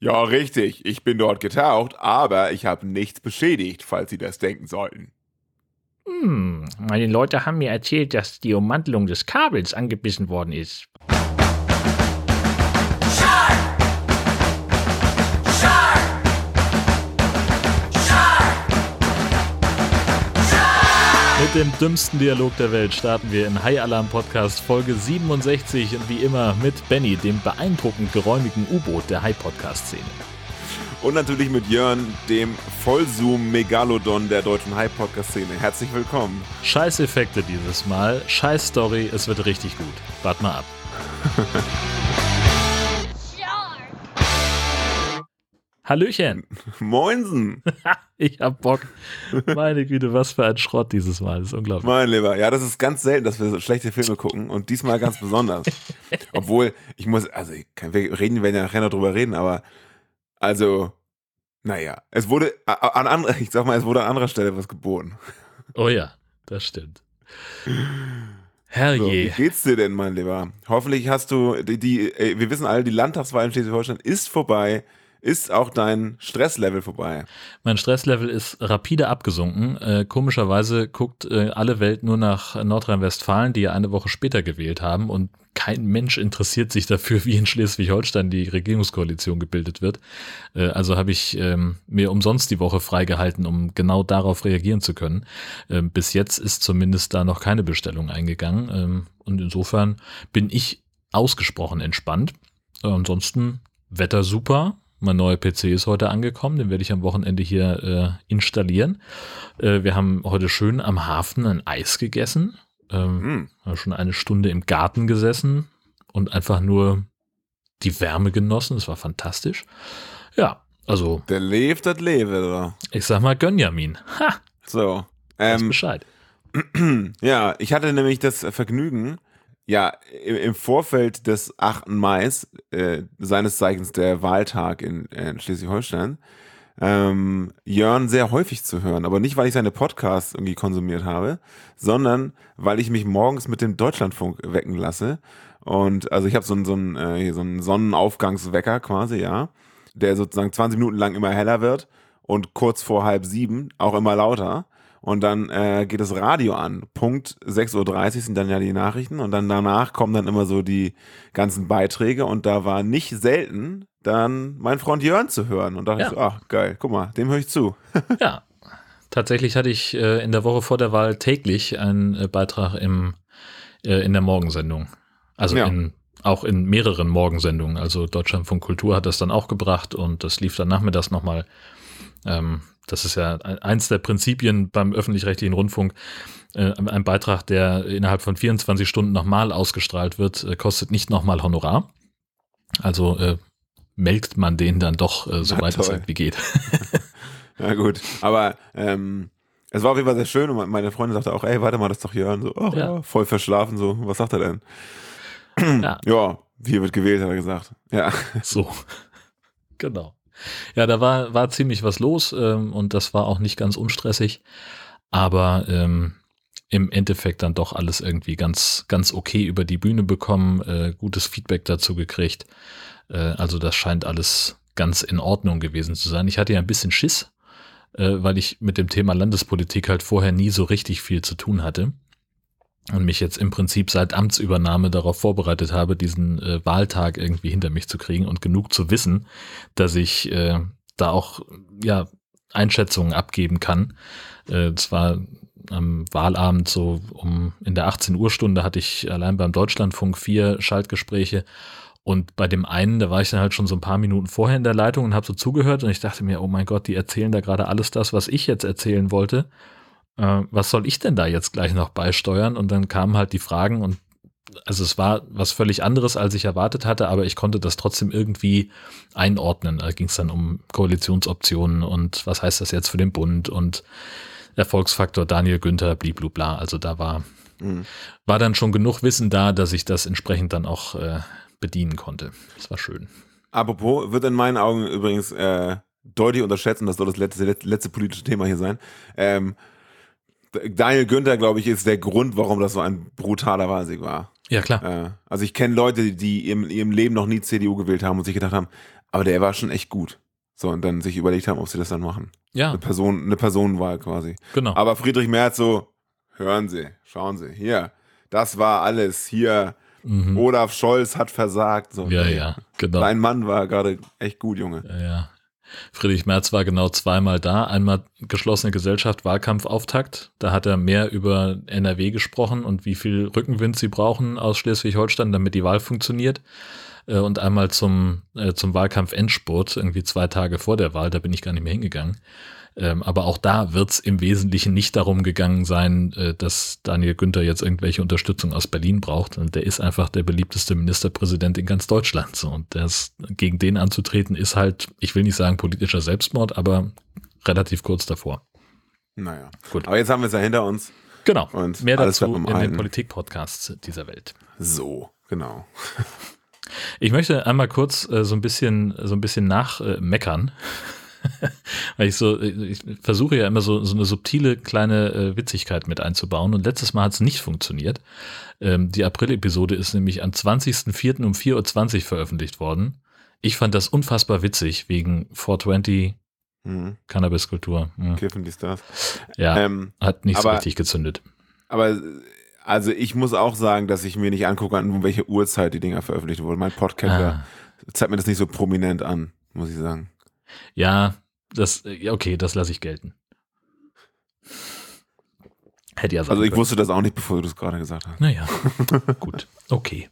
Ja, richtig. Ich bin dort getaucht, aber ich habe nichts beschädigt, falls Sie das denken sollten. Hm, meine Leute haben mir erzählt, dass die Ummantelung des Kabels angebissen worden ist. Mit dem dümmsten Dialog der Welt starten wir in High Alarm Podcast Folge 67 und wie immer mit Benny, dem beeindruckend geräumigen U-Boot der High Podcast Szene. Und natürlich mit Jörn, dem Vollzoom-Megalodon der deutschen High-Podcast-Szene. Herzlich willkommen. Scheiß Effekte dieses Mal, scheiß Story, es wird richtig gut. Wart mal ab. Hallöchen. Moinsen. ich hab Bock. Meine Güte, was für ein Schrott dieses Mal. Das ist unglaublich. Mein Lieber, ja, das ist ganz selten, dass wir so schlechte Filme gucken und diesmal ganz besonders. Obwohl, ich muss, also, wir reden, werden ja nachher noch drüber reden, aber also, naja, es wurde an anderer, ich sag mal, es wurde an anderer Stelle was geboten. Oh ja, das stimmt. Herrje. So, wie geht's dir denn, mein Lieber? Hoffentlich hast du die, die wir wissen alle, die Landtagswahl in Schleswig-Holstein ist vorbei. Ist auch dein Stresslevel vorbei? Mein Stresslevel ist rapide abgesunken. Äh, komischerweise guckt äh, alle Welt nur nach Nordrhein-Westfalen, die ja eine Woche später gewählt haben und kein Mensch interessiert sich dafür, wie in Schleswig-Holstein die Regierungskoalition gebildet wird. Äh, also habe ich ähm, mir umsonst die Woche freigehalten, um genau darauf reagieren zu können. Ähm, bis jetzt ist zumindest da noch keine Bestellung eingegangen. Ähm, und insofern bin ich ausgesprochen entspannt. Ansonsten Wetter super, mein neuer PC ist heute angekommen, den werde ich am Wochenende hier äh, installieren. Äh, wir haben heute schön am Hafen ein Eis gegessen. Ähm, mm. Schon eine Stunde im Garten gesessen und einfach nur die Wärme genossen. Das war fantastisch. Ja, also. Der lebt, das lebt, oder? Ich sag mal Gönjamin. Ha! So. Ähm, Bescheid. Ja, ich hatte nämlich das Vergnügen, ja, im, Vorfeld des 8. Mai, äh, seines Zeichens der Wahltag in, in Schleswig-Holstein, ähm, Jörn sehr häufig zu hören. Aber nicht, weil ich seine Podcasts irgendwie konsumiert habe, sondern weil ich mich morgens mit dem Deutschlandfunk wecken lasse. Und also ich habe so einen, so, einen, äh, so einen Sonnenaufgangswecker quasi, ja, der sozusagen 20 Minuten lang immer heller wird und kurz vor halb sieben auch immer lauter. Und dann äh, geht das Radio an. Punkt 6.30 Uhr sind dann ja die Nachrichten und dann danach kommen dann immer so die ganzen Beiträge und da war nicht selten dann mein Freund Jörn zu hören. Und dachte ja. ich so, ach geil, guck mal, dem höre ich zu. ja, tatsächlich hatte ich äh, in der Woche vor der Wahl täglich einen äh, Beitrag im, äh, in der Morgensendung. Also ja. in, auch in mehreren Morgensendungen. Also Deutschlandfunk Kultur hat das dann auch gebracht und das lief dann nachmittags nochmal. Ähm, das ist ja eins der Prinzipien beim öffentlich-rechtlichen Rundfunk. Äh, ein Beitrag, der innerhalb von 24 Stunden nochmal ausgestrahlt wird, äh, kostet nicht nochmal Honorar. Also äh, melkt man den dann doch, äh, soweit es irgendwie geht. ja gut, aber ähm, es war auf jeden Fall sehr schön und meine Freundin sagte auch, ey, warte mal, das ist doch Jörn. So, oh, ja. voll verschlafen, so, was sagt er denn? ja. ja, hier wird gewählt, hat er gesagt. Ja. So, genau. Ja, da war, war ziemlich was los ähm, und das war auch nicht ganz unstressig, aber ähm, im Endeffekt dann doch alles irgendwie ganz, ganz okay über die Bühne bekommen, äh, gutes Feedback dazu gekriegt. Äh, also das scheint alles ganz in Ordnung gewesen zu sein. Ich hatte ja ein bisschen Schiss, äh, weil ich mit dem Thema Landespolitik halt vorher nie so richtig viel zu tun hatte und mich jetzt im Prinzip seit Amtsübernahme darauf vorbereitet habe, diesen äh, Wahltag irgendwie hinter mich zu kriegen und genug zu wissen, dass ich äh, da auch ja Einschätzungen abgeben kann. Äh, zwar am Wahlabend so um in der 18 Uhr Stunde hatte ich allein beim Deutschlandfunk vier Schaltgespräche und bei dem einen, da war ich dann halt schon so ein paar Minuten vorher in der Leitung und habe so zugehört und ich dachte mir, oh mein Gott, die erzählen da gerade alles das, was ich jetzt erzählen wollte äh, was soll ich denn da jetzt gleich noch beisteuern? Und dann kamen halt die Fragen und also es war was völlig anderes, als ich erwartet hatte, aber ich konnte das trotzdem irgendwie einordnen. Da ging es dann um Koalitionsoptionen und was heißt das jetzt für den Bund und Erfolgsfaktor Daniel Günther, bliblubla. Also da war, mhm. war dann schon genug Wissen da, dass ich das entsprechend dann auch äh, bedienen konnte. Das war schön. Apropos, wird in meinen Augen übrigens äh, deutlich unterschätzen, das soll das letzte, letzte, letzte politische Thema hier sein. Ähm, Daniel Günther, glaube ich, ist der Grund, warum das so ein brutaler Wahlsieg war. Ja, klar. Äh, also ich kenne Leute, die in ihrem Leben noch nie CDU gewählt haben und sich gedacht haben, Aber der war schon echt gut. So, und dann sich überlegt haben, ob sie das dann machen. Ja, Eine Person, eine Personenwahl quasi. genau. Aber Friedrich Merz so, hören Sie, schauen Sie, hier, das war alles. Hier, Mhm. Olaf Scholz hat versagt. So, Ja, ja, genau. Dein Mann war gerade echt gut, Junge. Ja, ja. Friedrich Merz war genau zweimal da. Einmal geschlossene Gesellschaft, Wahlkampfauftakt. Da hat er mehr über NRW gesprochen und wie viel Rückenwind sie brauchen aus Schleswig-Holstein, damit die Wahl funktioniert. Äh, Und einmal zum, äh, zum Wahlkampf-Endspurt, irgendwie zwei Tage vor der Wahl, da bin ich gar nicht mehr hingegangen. Ähm, aber auch da wird es im Wesentlichen nicht darum gegangen sein, äh, dass Daniel Günther jetzt irgendwelche Unterstützung aus Berlin braucht. Und der ist einfach der beliebteste Ministerpräsident in ganz Deutschland. So. Und das, gegen den anzutreten, ist halt, ich will nicht sagen politischer Selbstmord, aber relativ kurz davor. Naja. Gut. Aber jetzt haben wir es ja hinter uns. Genau. Und Mehr dazu in beim den. Politik-Podcasts dieser Welt. So, genau. Ich möchte einmal kurz äh, so ein bisschen, so ein bisschen nachmeckern. Äh. Weil ich so, ich versuche ja immer so, so eine subtile kleine äh, Witzigkeit mit einzubauen und letztes Mal hat es nicht funktioniert. Ähm, die April-Episode ist nämlich am 20.04. um 4.20 Uhr veröffentlicht worden. Ich fand das unfassbar witzig wegen 420 Mhm. Cannabiskultur. Hm. Kiffen die Stars. Ja, Ähm, hat nicht so aber- richtig gezündet. aber also ich muss auch sagen, dass ich mir nicht angucke, an welche Uhrzeit die Dinger veröffentlicht wurden. Mein Podcatcher Ah. zeigt mir das nicht so prominent an, muss ich sagen. Ja, das, ja, okay, das lasse ich gelten. Hätte ja sagen Also ich können. wusste das auch nicht, bevor du es gerade gesagt hast. Naja, gut. Okay.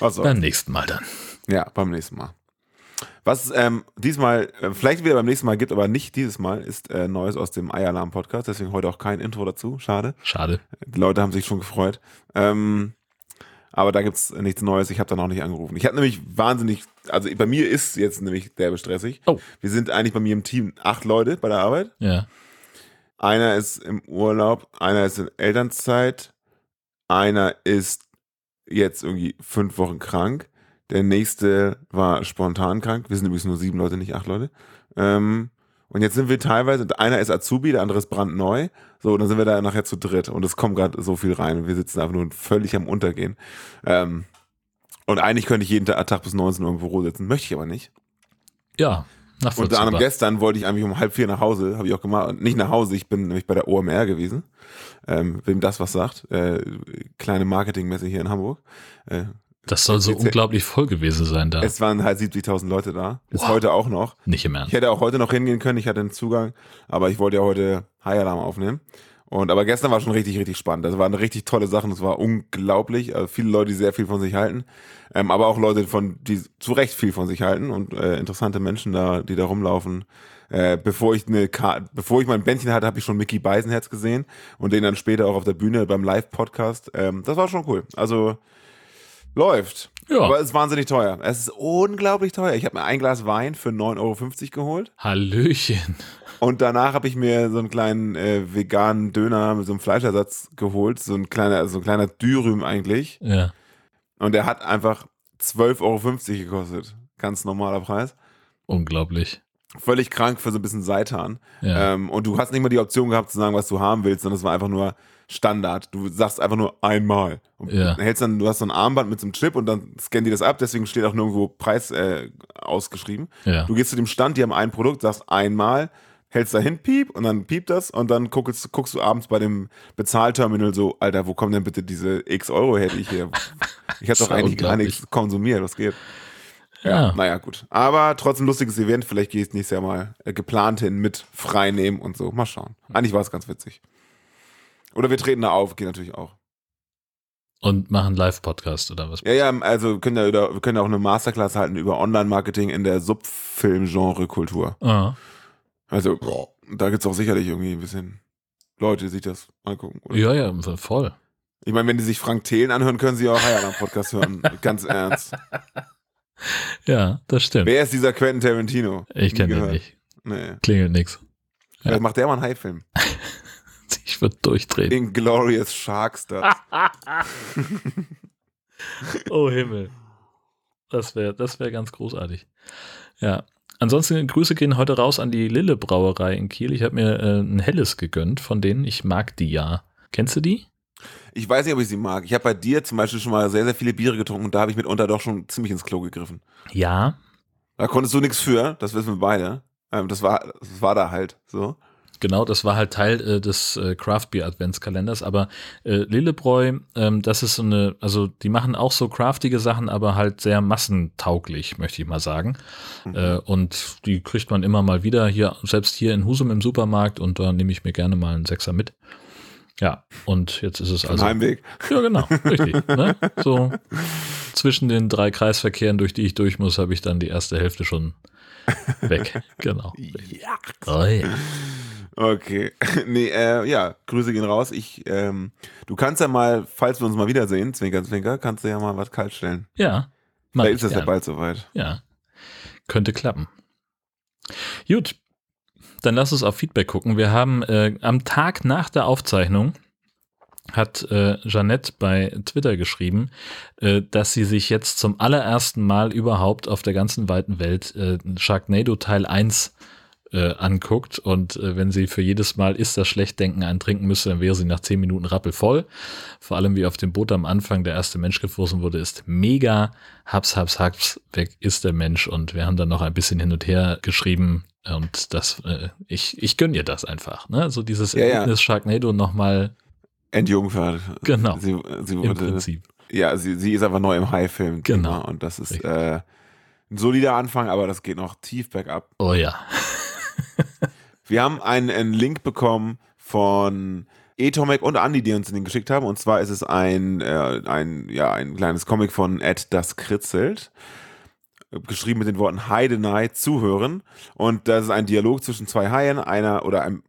Soll's. Beim nächsten Mal dann. Ja, beim nächsten Mal. Was ähm, diesmal, äh, vielleicht wieder beim nächsten Mal gibt, aber nicht dieses Mal, ist äh, Neues aus dem Eialarm-Podcast. Deswegen heute auch kein Intro dazu. Schade. Schade. Die Leute haben sich schon gefreut. Ähm, aber da gibt's nichts Neues. Ich habe dann auch nicht angerufen. Ich habe nämlich wahnsinnig, also bei mir ist jetzt nämlich derbe stressig. Oh. Wir sind eigentlich bei mir im Team acht Leute bei der Arbeit. Ja. Einer ist im Urlaub, einer ist in Elternzeit, einer ist jetzt irgendwie fünf Wochen krank, der nächste war spontan krank. Wir sind übrigens nur sieben Leute, nicht acht Leute. Ähm, und jetzt sind wir teilweise, einer ist Azubi, der andere ist brandneu. So, und dann sind wir da nachher zu dritt. Und es kommt gerade so viel rein. Und wir sitzen einfach nur völlig am Untergehen. Ähm, und eigentlich könnte ich jeden Tag, Tag bis 19 Uhr im Büro sitzen, möchte ich aber nicht. Ja. Unter anderem gestern wollte ich eigentlich um halb vier nach Hause, habe ich auch gemacht. Und Nicht nach Hause, ich bin nämlich bei der OMR gewesen. Ähm, wem das was sagt. Äh, kleine Marketingmesse hier in Hamburg. Äh, Das soll so unglaublich voll gewesen sein da. Es waren halt 70.000 Leute da. Ist Wow. heute auch noch. Nicht im Ich Ernst. hätte auch heute noch hingehen können, ich hatte einen Zugang, aber ich wollte ja heute High Alarm aufnehmen. Und aber gestern war schon richtig, richtig spannend. Das waren richtig tolle Sachen. Das war unglaublich. Also viele Leute, die sehr viel von sich halten. Ähm, aber auch Leute, von, die zu Recht viel von sich halten und äh, interessante Menschen da, die da rumlaufen. Äh, bevor ich eine Ka bevor ich mein Bändchen hatte, habe ich schon Mickey Beisenherz gesehen und den dann später auch auf der Bühne beim Live-Podcast. Ähm, das war schon cool. Also läuft. Ja. Aber es ist wahnsinnig teuer. Es ist unglaublich teuer. Ich habe mir ein Glas Wein für 9,50 Euro geholt. Hallöchen. Und danach habe ich mir so einen kleinen äh, veganen Döner mit so einem Fleischersatz geholt. So ein kleiner, so ein kleiner Dürüm eigentlich. Ja. Und der hat einfach 12,50 Euro gekostet. Ganz normaler Preis. Unglaublich. Völlig krank für so ein bisschen Seitan. Ja. Ähm, und du hast nicht mal die Option gehabt zu sagen, was du haben willst, sondern es war einfach nur Standard. Du sagst einfach nur einmal. Und Ja. hältst dann, du hast so ein Armband mit so einem Chip und dann scannen die das ab, deswegen steht auch nirgendwo Preis äh, ausgeschrieben. Ja. Du gehst zu dem Stand, die haben ein Produkt, sagst einmal, hältst dahin, piep, und dann piept das und dann guckst, guckst du abends bei dem Bezahlterminal so, Alter, wo kommen denn bitte diese x Euro her, die ich hier. Ich habe doch eigentlich gar nichts konsumiert, was geht. Ja. Naja, gut. Aber trotzdem lustiges Event, vielleicht gehe ich nächstes Jahr mal äh, geplant hin mit frei nehmen und so. Mal schauen. Eigentlich war es ganz witzig. Oder wir treten da auf, geht natürlich auch. Und machen Live-Podcast oder was? Ja, ja, also wir können ja, über, wir können ja auch eine Masterclass halten über Online-Marketing in der Subfilm-Genre-Kultur. Ah. Also, da gibt's auch sicherlich irgendwie ein bisschen Leute, die sich das angucken. Oder? Ja, ja, voll. Ich meine, wenn die sich Frank Thelen anhören, können sie auch High Podcast hören. Ganz ernst. Ja, das stimmt. Wer ist dieser Quentin Tarantino? Ich kenne gehört. nicht. Nee. Klingelt nix. Vielleicht macht der mal einen High-Film. Ich würde durchdrehen. Inglorious Sharkstars. Oh Himmel. Das wäre das wär ganz großartig. Ja. Ansonsten Grüße gehen heute raus an die Lille Brauerei in Kiel. Ich habe mir äh, ein helles gegönnt von denen. Ich mag die ja. Kennst du die? Ich weiß nicht, ob ich sie mag. Ich habe bei dir zum Beispiel schon mal sehr, sehr viele Biere getrunken und da habe ich mitunter doch schon ziemlich ins Klo gegriffen. Ja. Da konntest du nichts für, das wissen wir beide. Ähm, das, war, das war da halt so. Genau, das war halt Teil äh, des äh, Craft Beer Adventskalenders, aber äh, Lillebräu, ähm, das ist so eine, also die machen auch so craftige Sachen, aber halt sehr massentauglich, möchte ich mal sagen. Mhm. Äh, und die kriegt man immer mal wieder hier, selbst hier in Husum im Supermarkt und da nehme ich mir gerne mal einen Sechser mit. Ja, und jetzt ist es also. Heimweg. Ja, genau, richtig. ne? So zwischen den drei Kreisverkehren, durch die ich durch muss, habe ich dann die erste Hälfte schon weg. Genau. Ja. Oh, ja. Okay. Nee, äh, ja, Grüße gehen raus. Ich, ähm, du kannst ja mal, falls wir uns mal wiedersehen, Zwinker, Zwinker, kannst du ja mal was kalt stellen. Ja. Vielleicht ist das ja bald soweit. Ja. Könnte klappen. Gut, dann lass uns auf Feedback gucken. Wir haben äh, am Tag nach der Aufzeichnung hat äh, Jeannette bei Twitter geschrieben, äh, dass sie sich jetzt zum allerersten Mal überhaupt auf der ganzen weiten Welt äh, Sharknado Teil 1 äh, anguckt und äh, wenn sie für jedes Mal ist das schlecht denken eintrinken müsste, dann wäre sie nach zehn Minuten rappelvoll. Vor allem wie auf dem Boot am Anfang der erste Mensch gefroren wurde, ist mega. Haps, haps, haps, weg ist der Mensch und wir haben dann noch ein bisschen hin und her geschrieben, und das, äh, ich, ich gönne ihr das einfach. Ne? So dieses ja, Erlebnis ja. Sharknado nochmal. Entjungfert. Genau. Sie, sie wurde, Im Prinzip. Ja, sie, sie ist aber neu im High-Film. Genau. Und das ist äh, ein solider Anfang, aber das geht noch tief bergab. Oh ja. Wir haben einen, einen Link bekommen von Etomic und Andy, die uns den geschickt haben. Und zwar ist es ein, äh, ein, ja, ein kleines Comic von Ed Das Kritzelt geschrieben mit den Worten Heidenei, zuhören. Und das ist ein Dialog zwischen zwei Haien, einer oder einem,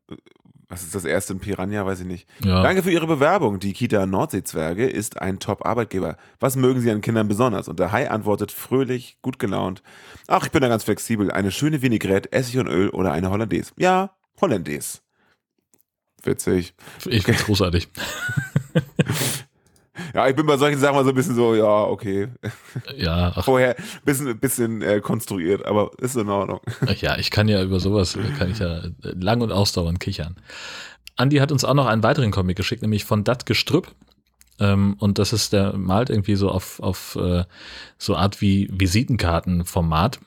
was ist das erste, ein Piranha, weiß ich nicht. Ja. Danke für Ihre Bewerbung. Die Kita Nordseezwerge ist ein Top-Arbeitgeber. Was mögen Sie an Kindern besonders? Und der Hai antwortet fröhlich, gut gelaunt. Ach, ich bin da ganz flexibel. Eine schöne Vinaigrette, Essig und Öl oder eine Hollandaise. Ja, Hollandaise. Witzig. Ich find's okay. großartig. Ja, ich bin bei solchen Sachen mal so ein bisschen so, ja, okay. Ja. Ach. Vorher ein bisschen, bisschen äh, konstruiert, aber ist in Ordnung. Ja, ich kann ja über sowas, kann ich ja lang und ausdauernd kichern. Andi hat uns auch noch einen weiteren Comic geschickt, nämlich von Dat Gestrüpp. Ähm, und das ist, der malt irgendwie so auf, auf äh, so Art wie Visitenkartenformat.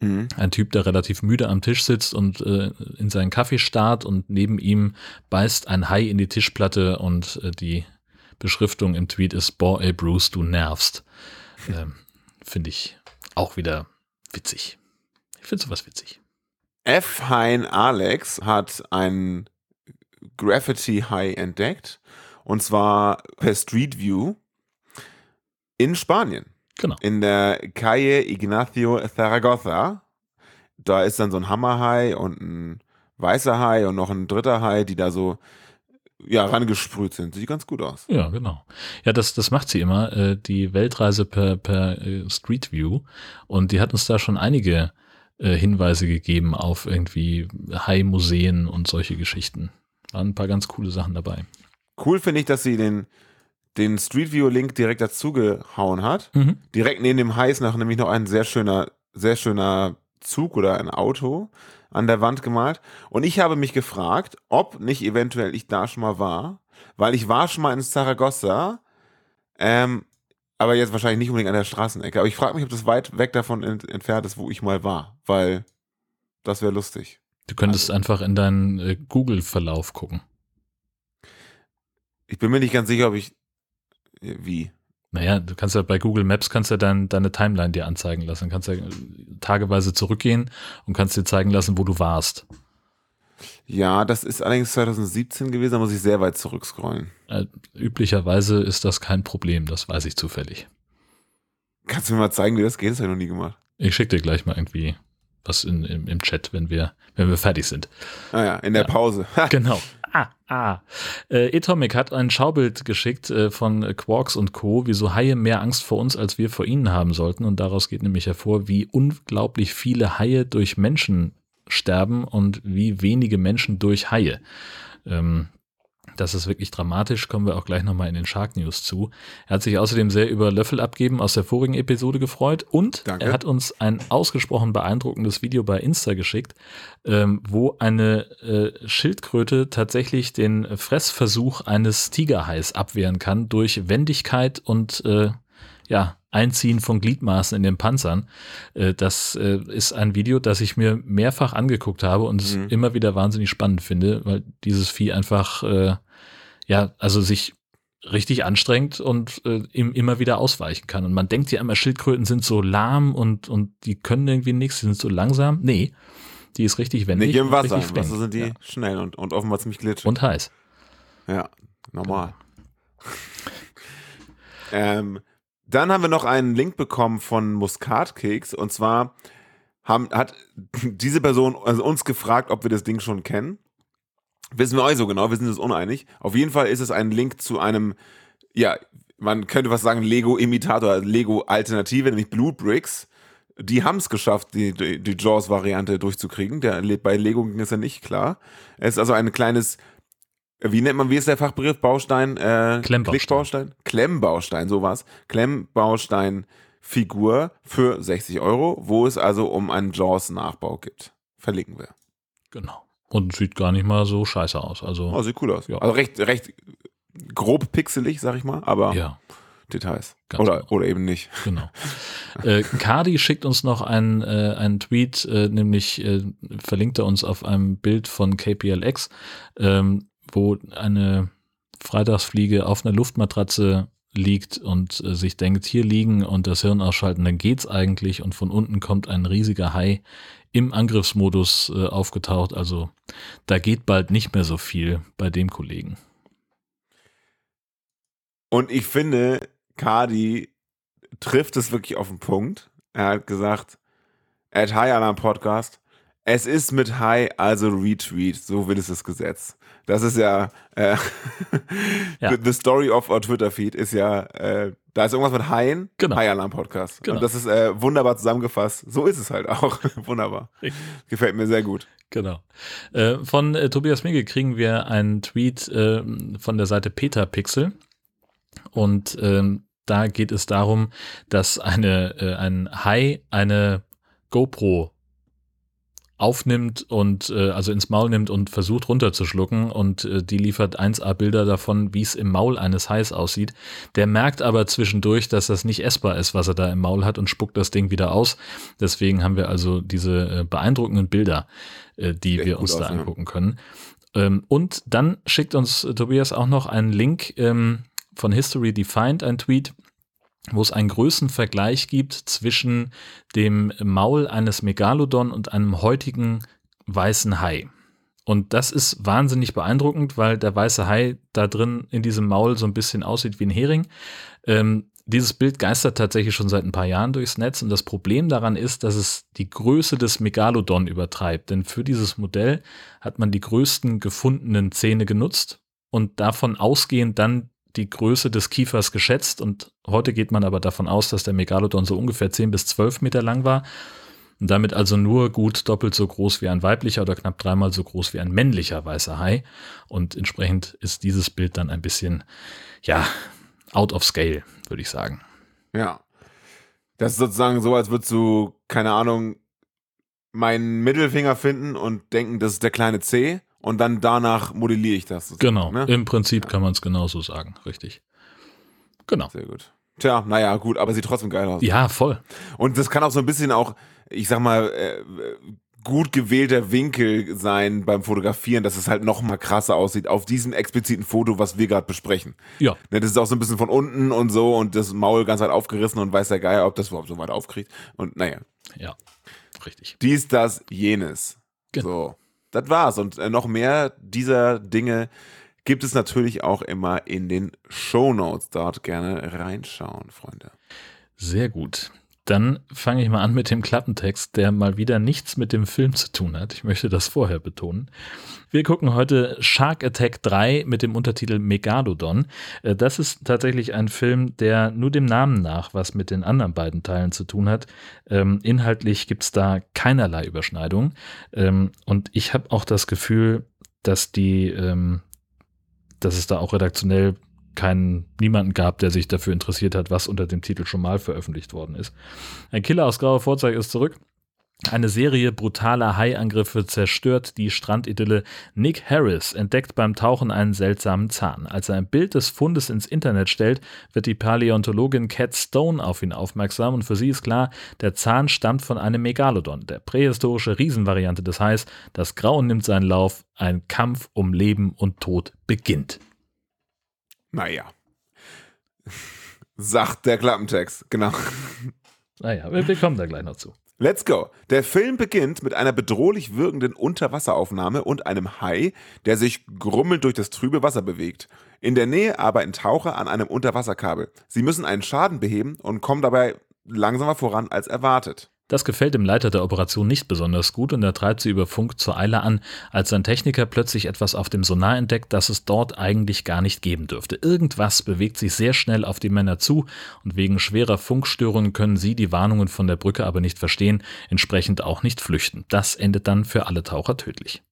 Mhm. Ein Typ, der relativ müde am Tisch sitzt und äh, in seinen Kaffee starrt und neben ihm beißt ein Hai in die Tischplatte und äh, die Beschriftung im Tweet ist, boah, ey Bruce, du nervst. Ähm, finde ich auch wieder witzig. Ich finde sowas witzig. F. Hein Alex hat ein Graffiti High entdeckt. Und zwar per Street View in Spanien. Genau. In der Calle Ignacio Zaragoza. Da ist dann so ein Hammerhai und ein weißer Hai und noch ein dritter Hai, die da so ja, rangesprüht sind. Sieht ganz gut aus. Ja, genau. Ja, das, das macht sie immer, äh, die Weltreise per, per äh, Street View. Und die hat uns da schon einige äh, Hinweise gegeben auf irgendwie High-Museen und solche Geschichten. Waren ein paar ganz coole Sachen dabei. Cool finde ich, dass sie den, den Street View-Link direkt dazu gehauen hat. Mhm. Direkt neben dem High ist noch nämlich noch ein sehr schöner, sehr schöner Zug oder ein Auto an der Wand gemalt. Und ich habe mich gefragt, ob nicht eventuell ich da schon mal war, weil ich war schon mal in Saragossa, ähm, aber jetzt wahrscheinlich nicht unbedingt an der Straßenecke. Aber ich frage mich, ob das weit weg davon ent entfernt ist, wo ich mal war, weil das wäre lustig. Du könntest also, einfach in deinen äh, Google-Verlauf gucken. Ich bin mir nicht ganz sicher, ob ich. Wie? Naja, du kannst ja bei Google Maps kannst ja dein, deine Timeline dir anzeigen lassen. Du kannst ja tageweise zurückgehen und kannst dir zeigen lassen, wo du warst. Ja, das ist allerdings 2017 gewesen, da muss ich sehr weit zurückscrollen. Äh, üblicherweise ist das kein Problem, das weiß ich zufällig. Kannst du mir mal zeigen, wie das geht? Das habe ich noch nie gemacht. Ich schicke dir gleich mal irgendwie was in, im, im Chat, wenn wir, wenn wir fertig sind. Ah ja, in der ja. Pause. genau. Ah, ah. Äh, Atomic hat ein Schaubild geschickt äh, von Quarks und Co., wieso Haie mehr Angst vor uns als wir vor ihnen haben sollten. Und daraus geht nämlich hervor, wie unglaublich viele Haie durch Menschen sterben und wie wenige Menschen durch Haie. Ähm, das ist wirklich dramatisch, kommen wir auch gleich nochmal in den Shark News zu. Er hat sich außerdem sehr über Löffel abgeben aus der vorigen Episode gefreut und Danke. er hat uns ein ausgesprochen beeindruckendes Video bei Insta geschickt, ähm, wo eine äh, Schildkröte tatsächlich den Fressversuch eines Tigerhais abwehren kann durch Wendigkeit und äh, ja, Einziehen von Gliedmaßen in den Panzern. Äh, das äh, ist ein Video, das ich mir mehrfach angeguckt habe und es Mhm. immer wieder wahnsinnig spannend finde, weil dieses Vieh einfach, äh, ja, also sich richtig anstrengt und äh, ihm immer wieder ausweichen kann. Und man denkt ja immer, Schildkröten sind so lahm und, und die können irgendwie nichts, die sind so langsam. Nee, die ist richtig wendig. Nicht im Wasser. Im Wasser sind die Ja. schnell und, und offenbar ziemlich glitschig. Und heiß. Ja, normal. ähm, dann haben wir noch einen Link bekommen von Muskatkeks und zwar haben, hat diese Person also uns gefragt, ob wir das Ding schon kennen. Wissen wir euch so genau, wir sind uns uneinig. Auf jeden Fall ist es ein Link zu einem, ja, man könnte was sagen, Lego-Imitator, Lego-Alternative, nämlich Blue Bricks. Die haben es geschafft, die, die, die Jaws-Variante durchzukriegen. Der, bei Lego ging es ja nicht klar. Es ist also ein kleines, wie nennt man, wie ist der Fachbegriff? Baustein? Äh, Klemmbaustein. Klickbaustein? Klemmbaustein, sowas. Klemmbaustein-Figur für 60 Euro, wo es also um einen Jaws-Nachbau gibt. Verlinken wir. Genau. Und sieht gar nicht mal so scheiße aus. Also, Oh, sieht cool aus. Ja. Also recht, recht grob pixelig, sag ich mal, aber ja, Details. Ganz Oder, genau. oder eben nicht. genau. äh, Cardi schickt uns noch einen, äh, einen Tweet, äh, nämlich äh, verlinkt er uns auf einem Bild von KPLX, ähm, wo eine Freitagsfliege auf einer Luftmatratze liegt und äh, sich denkt, hier liegen und das Hirn ausschalten, dann geht's eigentlich und von unten kommt ein riesiger Hai im Angriffsmodus äh, aufgetaucht. Also da geht bald nicht mehr so viel bei dem Kollegen. Und ich finde, Cardi trifft es wirklich auf den Punkt. Er hat gesagt, hat High Alarm Podcast. Es ist mit High, also Retweet. So will es das Gesetz. Das ist ja, äh, Ja. the, the story of our Twitter Feed ist ja, äh, da ist irgendwas mit Haien, Genau. High Alarm Podcast. Genau. Und das ist äh, wunderbar zusammengefasst. So ist es halt auch. wunderbar. Richtig. Gefällt mir sehr gut. Genau. Äh, von äh, Tobias Migge kriegen wir einen Tweet äh, von der Seite Petapixel. Und ähm, da geht es darum, dass eine, äh, ein Hai eine GoPro aufnimmt und äh, also ins Maul nimmt und versucht runterzuschlucken und äh, die liefert 1A Bilder davon, wie es im Maul eines Hais aussieht. Der merkt aber zwischendurch, dass das nicht essbar ist, was er da im Maul hat und spuckt das Ding wieder aus. Deswegen haben wir also diese äh, beeindruckenden Bilder, äh, die Echt wir uns da angucken können. Ähm, und dann schickt uns äh, Tobias auch noch einen Link ähm, von History Defined, ein Tweet, wo es einen Größenvergleich gibt zwischen dem Maul eines Megalodon und einem heutigen weißen Hai. Und das ist wahnsinnig beeindruckend, weil der weiße Hai da drin in diesem Maul so ein bisschen aussieht wie ein Hering. Ähm, dieses Bild geistert tatsächlich schon seit ein paar Jahren durchs Netz und das Problem daran ist, dass es die Größe des Megalodon übertreibt. Denn für dieses Modell hat man die größten gefundenen Zähne genutzt und davon ausgehend dann die Größe des Kiefers geschätzt und heute geht man aber davon aus, dass der Megalodon so ungefähr 10 bis 12 Meter lang war und damit also nur gut doppelt so groß wie ein weiblicher oder knapp dreimal so groß wie ein männlicher weißer Hai und entsprechend ist dieses Bild dann ein bisschen, ja, out of scale, würde ich sagen. Ja. Das ist sozusagen so, als würdest du, keine Ahnung, meinen Mittelfinger finden und denken, das ist der kleine C und dann danach modelliere ich das. Genau, Ne? im Prinzip kann man es genauso sagen, richtig. Genau. Sehr gut. Tja, naja, gut, aber sieht trotzdem geil aus. Ja, voll. Und das kann auch so ein bisschen auch, ich sag mal, äh, gut gewählter Winkel sein beim Fotografieren, dass es halt noch mal krasser aussieht auf diesem expliziten Foto, was wir gerade besprechen. Ja, Ne, das ist auch so ein bisschen von unten und so und das Maul ganz weit aufgerissen und weiß der Geier, ob das überhaupt so weit aufkriegt. Und naja, ja, richtig. dies, das, jenes. Genau. So, das war's. Und äh, noch mehr dieser Dinge gibt es natürlich auch immer in den Shownotes. Dort gerne reinschauen, Freunde. Sehr gut. Dann fange ich mal an mit dem Klappentext, der mal wieder nichts mit dem Film zu tun hat. Ich möchte das vorher betonen. Wir gucken heute Shark Attack 3 mit dem Untertitel Megalodon. Äh, Das ist tatsächlich ein Film, der nur dem Namen nach was mit den anderen beiden Teilen zu tun hat. Ähm, inhaltlich gibt es da keinerlei Überschneidung. Ähm, und ich habe auch das Gefühl, dass die, ähm, dass es da auch redaktionell keinen, niemanden gab, der sich dafür interessiert hat, was unter dem Titel schon mal veröffentlicht worden ist. Ein Killer aus grauer Vorzeige ist zurück. Eine Serie brutaler Haiangriffe zerstört die Strandidylle. Nick Harris entdeckt beim Tauchen einen seltsamen Zahn. Als er ein Bild des Fundes ins Internet stellt, wird die Paläontologin Cat Stone auf ihn aufmerksam und für sie ist klar, der Zahn stammt von einem Megalodon, der prähistorische Riesenvariante des Hais. Das Grauen nimmt seinen Lauf, ein Kampf um Leben und Tod beginnt. Naja. Sagt der Klappentext, genau. Naja, wir, wir kommen da gleich noch zu. Let's go. Der Film beginnt mit einer bedrohlich wirkenden Unterwasseraufnahme und einem Hai, der sich grummelnd durch das trübe Wasser bewegt. In der Nähe arbeiten Taucher an einem Unterwasserkabel. Sie müssen einen Schaden beheben und kommen dabei langsamer voran als erwartet. Das gefällt dem Leiter der Operation nicht besonders gut und er treibt sie über Funk zur Eile an, als sein Techniker plötzlich etwas auf dem Sonar entdeckt, das es dort eigentlich gar nicht geben dürfte. Irgendwas bewegt sich sehr schnell auf die Männer zu und wegen schwerer Funkstörungen können sie die Warnungen von der Brücke aber nicht verstehen, entsprechend auch nicht flüchten. Das endet dann für alle Taucher tödlich.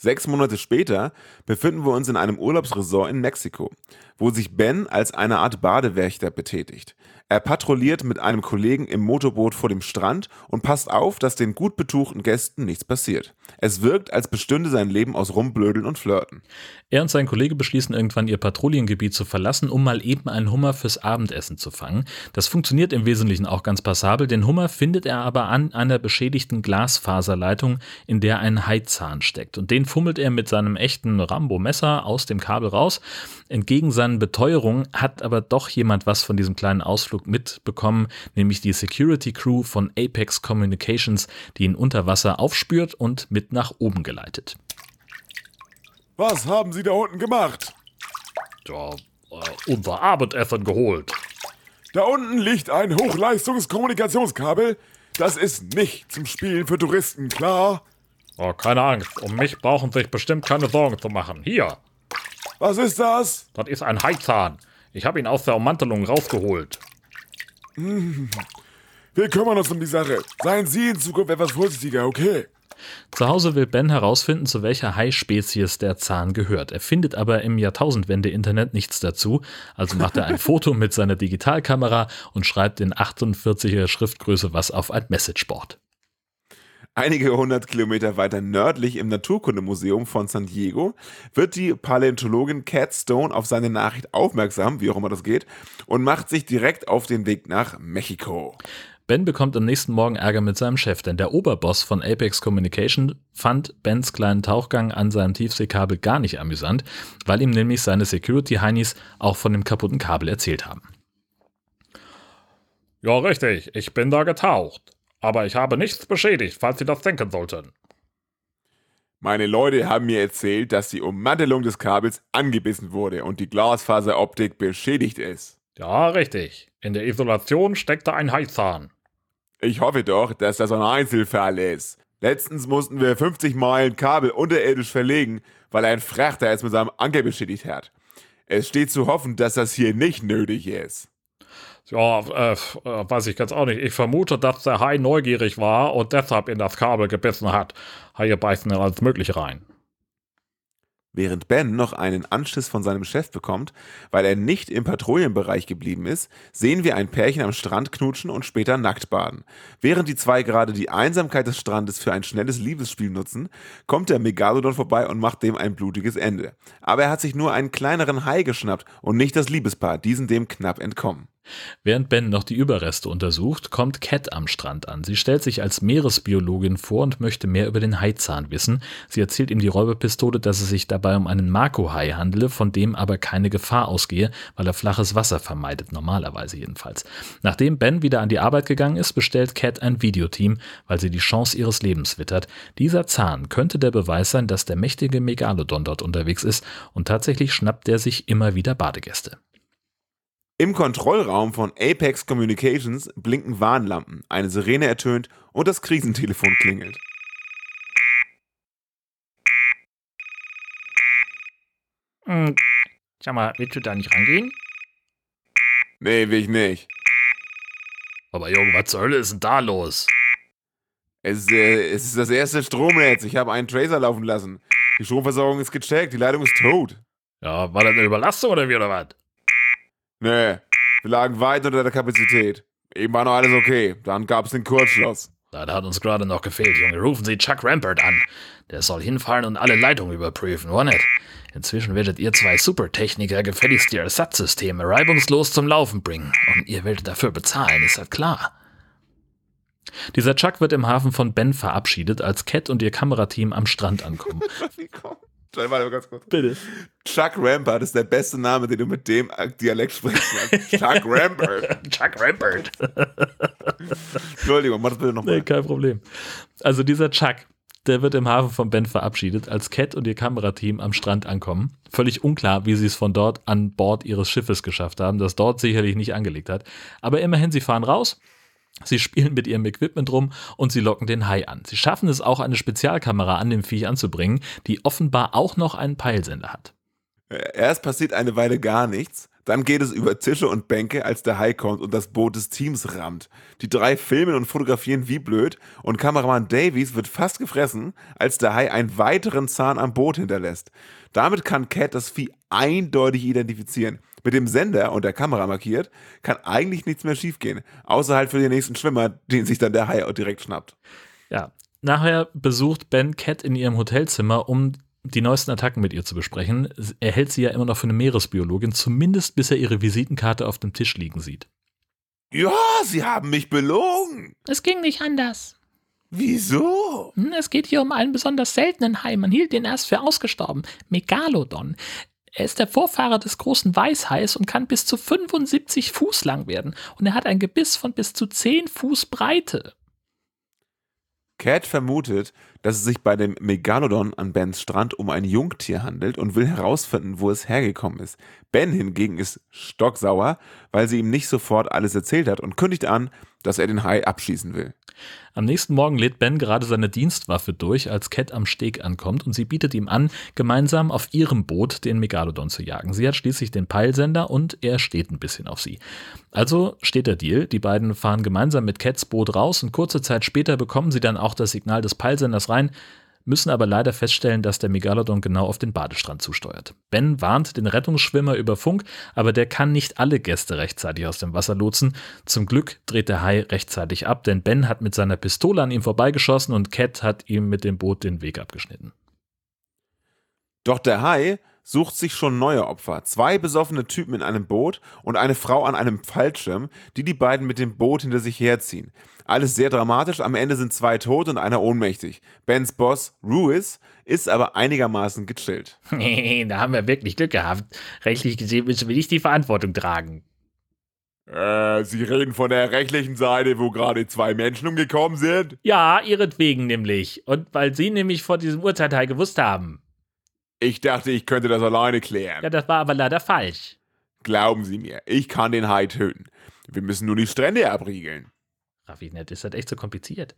Sechs Monate später befinden wir uns in einem Urlaubsresort in Mexiko, wo sich Ben als eine Art Badewächter betätigt. Er patrouilliert mit einem Kollegen im Motorboot vor dem Strand und passt auf, dass den gut betuchten Gästen nichts passiert. Es wirkt, als bestünde sein Leben aus Rumblödeln und Flirten. Er und sein Kollege beschließen irgendwann ihr Patrouillengebiet zu verlassen, um mal eben einen Hummer fürs Abendessen zu fangen. Das funktioniert im Wesentlichen auch ganz passabel. Den Hummer findet er aber an einer beschädigten Glasfaserleitung, in der ein Haizahn steckt. Und den fummelt er mit seinem echten Rambo-Messer aus dem Kabel raus. Entgegen seinen Beteuerungen hat aber doch jemand was von diesem kleinen Ausflug mitbekommen, nämlich die Security Crew von Apex Communications, die ihn unter Wasser aufspürt und mit nach oben geleitet. Was haben Sie da unten gemacht? Ja, äh, unser Abendessen geholt. Da unten liegt ein Hochleistungskommunikationskabel. Das ist nicht zum Spielen für Touristen, klar? Oh, keine Angst, um mich brauchen sich bestimmt keine Sorgen zu machen. Hier, Was ist das? das ist ein Haizahn. Ich habe ihn aus der Ummantelung rausgeholt. Wir kümmern uns um die Sache. Seien Sie in Zukunft etwas vorsichtiger, okay? Zu Hause will Ben herausfinden, zu welcher Haispezies der Zahn gehört. Er findet aber im Jahrtausendwende-Internet nichts dazu, also macht er ein Foto mit seiner Digitalkamera und schreibt in 48er Schriftgröße was auf ein Messageboard. Einige hundert Kilometer weiter nördlich im Naturkundemuseum von San Diego wird die Paläontologin Cat Stone auf seine Nachricht aufmerksam, wie auch immer das geht, und macht sich direkt auf den Weg nach Mexiko. Ben bekommt am nächsten Morgen Ärger mit seinem Chef, denn der Oberboss von Apex Communication fand Bens kleinen Tauchgang an seinem Tiefseekabel gar nicht amüsant, weil ihm nämlich seine Security-Heinis auch von dem kaputten Kabel erzählt haben. Ja, richtig, ich bin da getaucht. Aber ich habe nichts beschädigt, falls Sie das denken sollten. Meine Leute haben mir erzählt, dass die Ummantelung des Kabels angebissen wurde und die Glasfaseroptik beschädigt ist. Ja, richtig. In der Isolation steckte ein Haizahn. Ich hoffe doch, dass das ein Einzelfall ist. Letztens mussten wir 50 Meilen Kabel unterirdisch verlegen, weil ein Frachter es mit seinem Anker beschädigt hat. Es steht zu hoffen, dass das hier nicht nötig ist. Ja, äh, äh, weiß ich ganz auch nicht. Ich vermute, dass der Hai neugierig war und deshalb in das Kabel gebissen hat. Haie beißen in alles Mögliche rein. Während Ben noch einen Anschiss von seinem Chef bekommt, weil er nicht im Patrouillenbereich geblieben ist, sehen wir ein Pärchen am Strand knutschen und später nackt baden. Während die zwei gerade die Einsamkeit des Strandes für ein schnelles Liebesspiel nutzen, kommt der Megalodon vorbei und macht dem ein blutiges Ende. Aber er hat sich nur einen kleineren Hai geschnappt und nicht das Liebespaar, diesen dem knapp entkommen. Während Ben noch die Überreste untersucht, kommt Cat am Strand an. Sie stellt sich als Meeresbiologin vor und möchte mehr über den Haizahn wissen. Sie erzählt ihm die Räuberpistole, dass es sich dabei um einen Mako-Hai handele, von dem aber keine Gefahr ausgehe, weil er flaches Wasser vermeidet, normalerweise jedenfalls. Nachdem Ben wieder an die Arbeit gegangen ist, bestellt Cat ein Videoteam, weil sie die Chance ihres Lebens wittert. Dieser Zahn könnte der Beweis sein, dass der mächtige Megalodon dort unterwegs ist und tatsächlich schnappt er sich immer wieder Badegäste. Im Kontrollraum von Apex Communications blinken Warnlampen, eine Sirene ertönt und das Krisentelefon klingelt. Hm, sag mal, willst du da nicht rangehen? Nee, will ich nicht. Aber Junge, was zur Hölle ist denn da los? Es, ist, äh, es ist das erste Stromnetz. Ich habe einen Tracer laufen lassen. Die Stromversorgung ist gecheckt, die Leitung ist tot. Ja, war das eine Überlastung oder wie oder was? Nee, wir lagen weit unter der Kapazität. Eben war noch alles okay. Dann gab es den Kurzschluss. Da hat uns gerade noch gefehlt, Junge. Rufen Sie Chuck Rampart an. Der soll hinfallen und alle Leitungen überprüfen, war nicht? Inzwischen werdet ihr zwei Supertechniker gefälligst die Ersatzsysteme reibungslos zum Laufen bringen. Und ihr werdet dafür bezahlen, ist das klar? Dieser Chuck wird im Hafen von Ben verabschiedet, als Cat und ihr Kamerateam am Strand ankommen. Warte ganz kurz. Bitte. Chuck Rampart ist der beste Name, den du mit dem Dialekt sprechen kannst. Chuck Rampart. Chuck Rampart. Entschuldigung, mach das bitte nochmal. Nee, kein Problem. Also dieser Chuck, der wird im Hafen von Ben verabschiedet, als Cat und ihr Kamerateam am Strand ankommen. Völlig unklar, wie sie es von dort an Bord ihres Schiffes geschafft haben, das dort sicherlich nicht angelegt hat. Aber immerhin, sie fahren raus. Sie spielen mit ihrem Equipment rum und sie locken den Hai an. Sie schaffen es auch, eine Spezialkamera an dem Viech anzubringen, die offenbar auch noch einen Peilsender hat. Erst passiert eine Weile gar nichts, dann geht es über Tische und Bänke, als der Hai kommt und das Boot des Teams rammt. Die drei filmen und fotografieren wie blöd und Kameramann Davies wird fast gefressen, als der Hai einen weiteren Zahn am Boot hinterlässt. Damit kann Cat das Vieh eindeutig identifizieren. Mit dem Sender und der Kamera markiert, kann eigentlich nichts mehr schiefgehen. Außer halt für den nächsten Schwimmer, den sich dann der Hai auch direkt schnappt. Ja. Nachher besucht Ben Cat in ihrem Hotelzimmer, um die neuesten Attacken mit ihr zu besprechen. Er hält sie ja immer noch für eine Meeresbiologin, zumindest bis er ihre Visitenkarte auf dem Tisch liegen sieht. Ja, sie haben mich belogen. Es ging nicht anders. Wieso? Hm, Es geht hier um einen besonders seltenen Hai. Man hielt ihn erst für ausgestorben. Megalodon. Er ist der Vorfahre des großen Weißhais und kann bis zu 75 Fuß lang werden. Und er hat ein Gebiss von bis zu 10 Fuß Breite. Cat vermutet, dass es sich bei dem Megalodon an Bens Strand um ein Jungtier handelt und will herausfinden, wo es hergekommen ist. Ben hingegen ist stocksauer, weil sie ihm nicht sofort alles erzählt hat und kündigt an, dass er den Hai abschießen will. Am nächsten Morgen lädt Ben gerade seine Dienstwaffe durch, als Cat am Steg ankommt und sie bietet ihm an, gemeinsam auf ihrem Boot den Megalodon zu jagen. Sie hat schließlich den Peilsender und er steht ein bisschen auf sie. Also steht der Deal, die beiden fahren gemeinsam mit Cats Boot raus und kurze Zeit später bekommen sie dann auch das Signal des Peilsenders rein, müssen aber leider feststellen, dass der Megalodon genau auf den Badestrand zusteuert. Ben warnt den Rettungsschwimmer über Funk, aber der kann nicht alle Gäste rechtzeitig aus dem Wasser lotsen. Zum Glück dreht der Hai rechtzeitig ab, denn Ben hat mit seiner Pistole an ihm vorbeigeschossen und Cat hat ihm mit dem Boot den Weg abgeschnitten. Doch der Hai sucht sich schon neue Opfer. Zwei besoffene Typen in einem Boot und eine Frau an einem Fallschirm, die die beiden mit dem Boot hinter sich herziehen. Alles sehr dramatisch, am Ende sind zwei tot und einer ohnmächtig. Bens Boss, Ruiz, ist aber einigermaßen gechillt. da haben wir wirklich Glück gehabt. Rechtlich gesehen müssen wir nicht die Verantwortung tragen. Äh, Sie reden von der rechtlichen Seite, wo gerade zwei Menschen umgekommen sind? Ja, ihretwegen nämlich. Und weil sie nämlich vor diesem Urteil gewusst haben. Ich dachte, ich könnte das alleine klären. Ja, das war aber leider falsch. Glauben Sie mir, ich kann den Hai töten. Wir müssen nur die Strände abriegeln. Raffinet, ist das echt so kompliziert?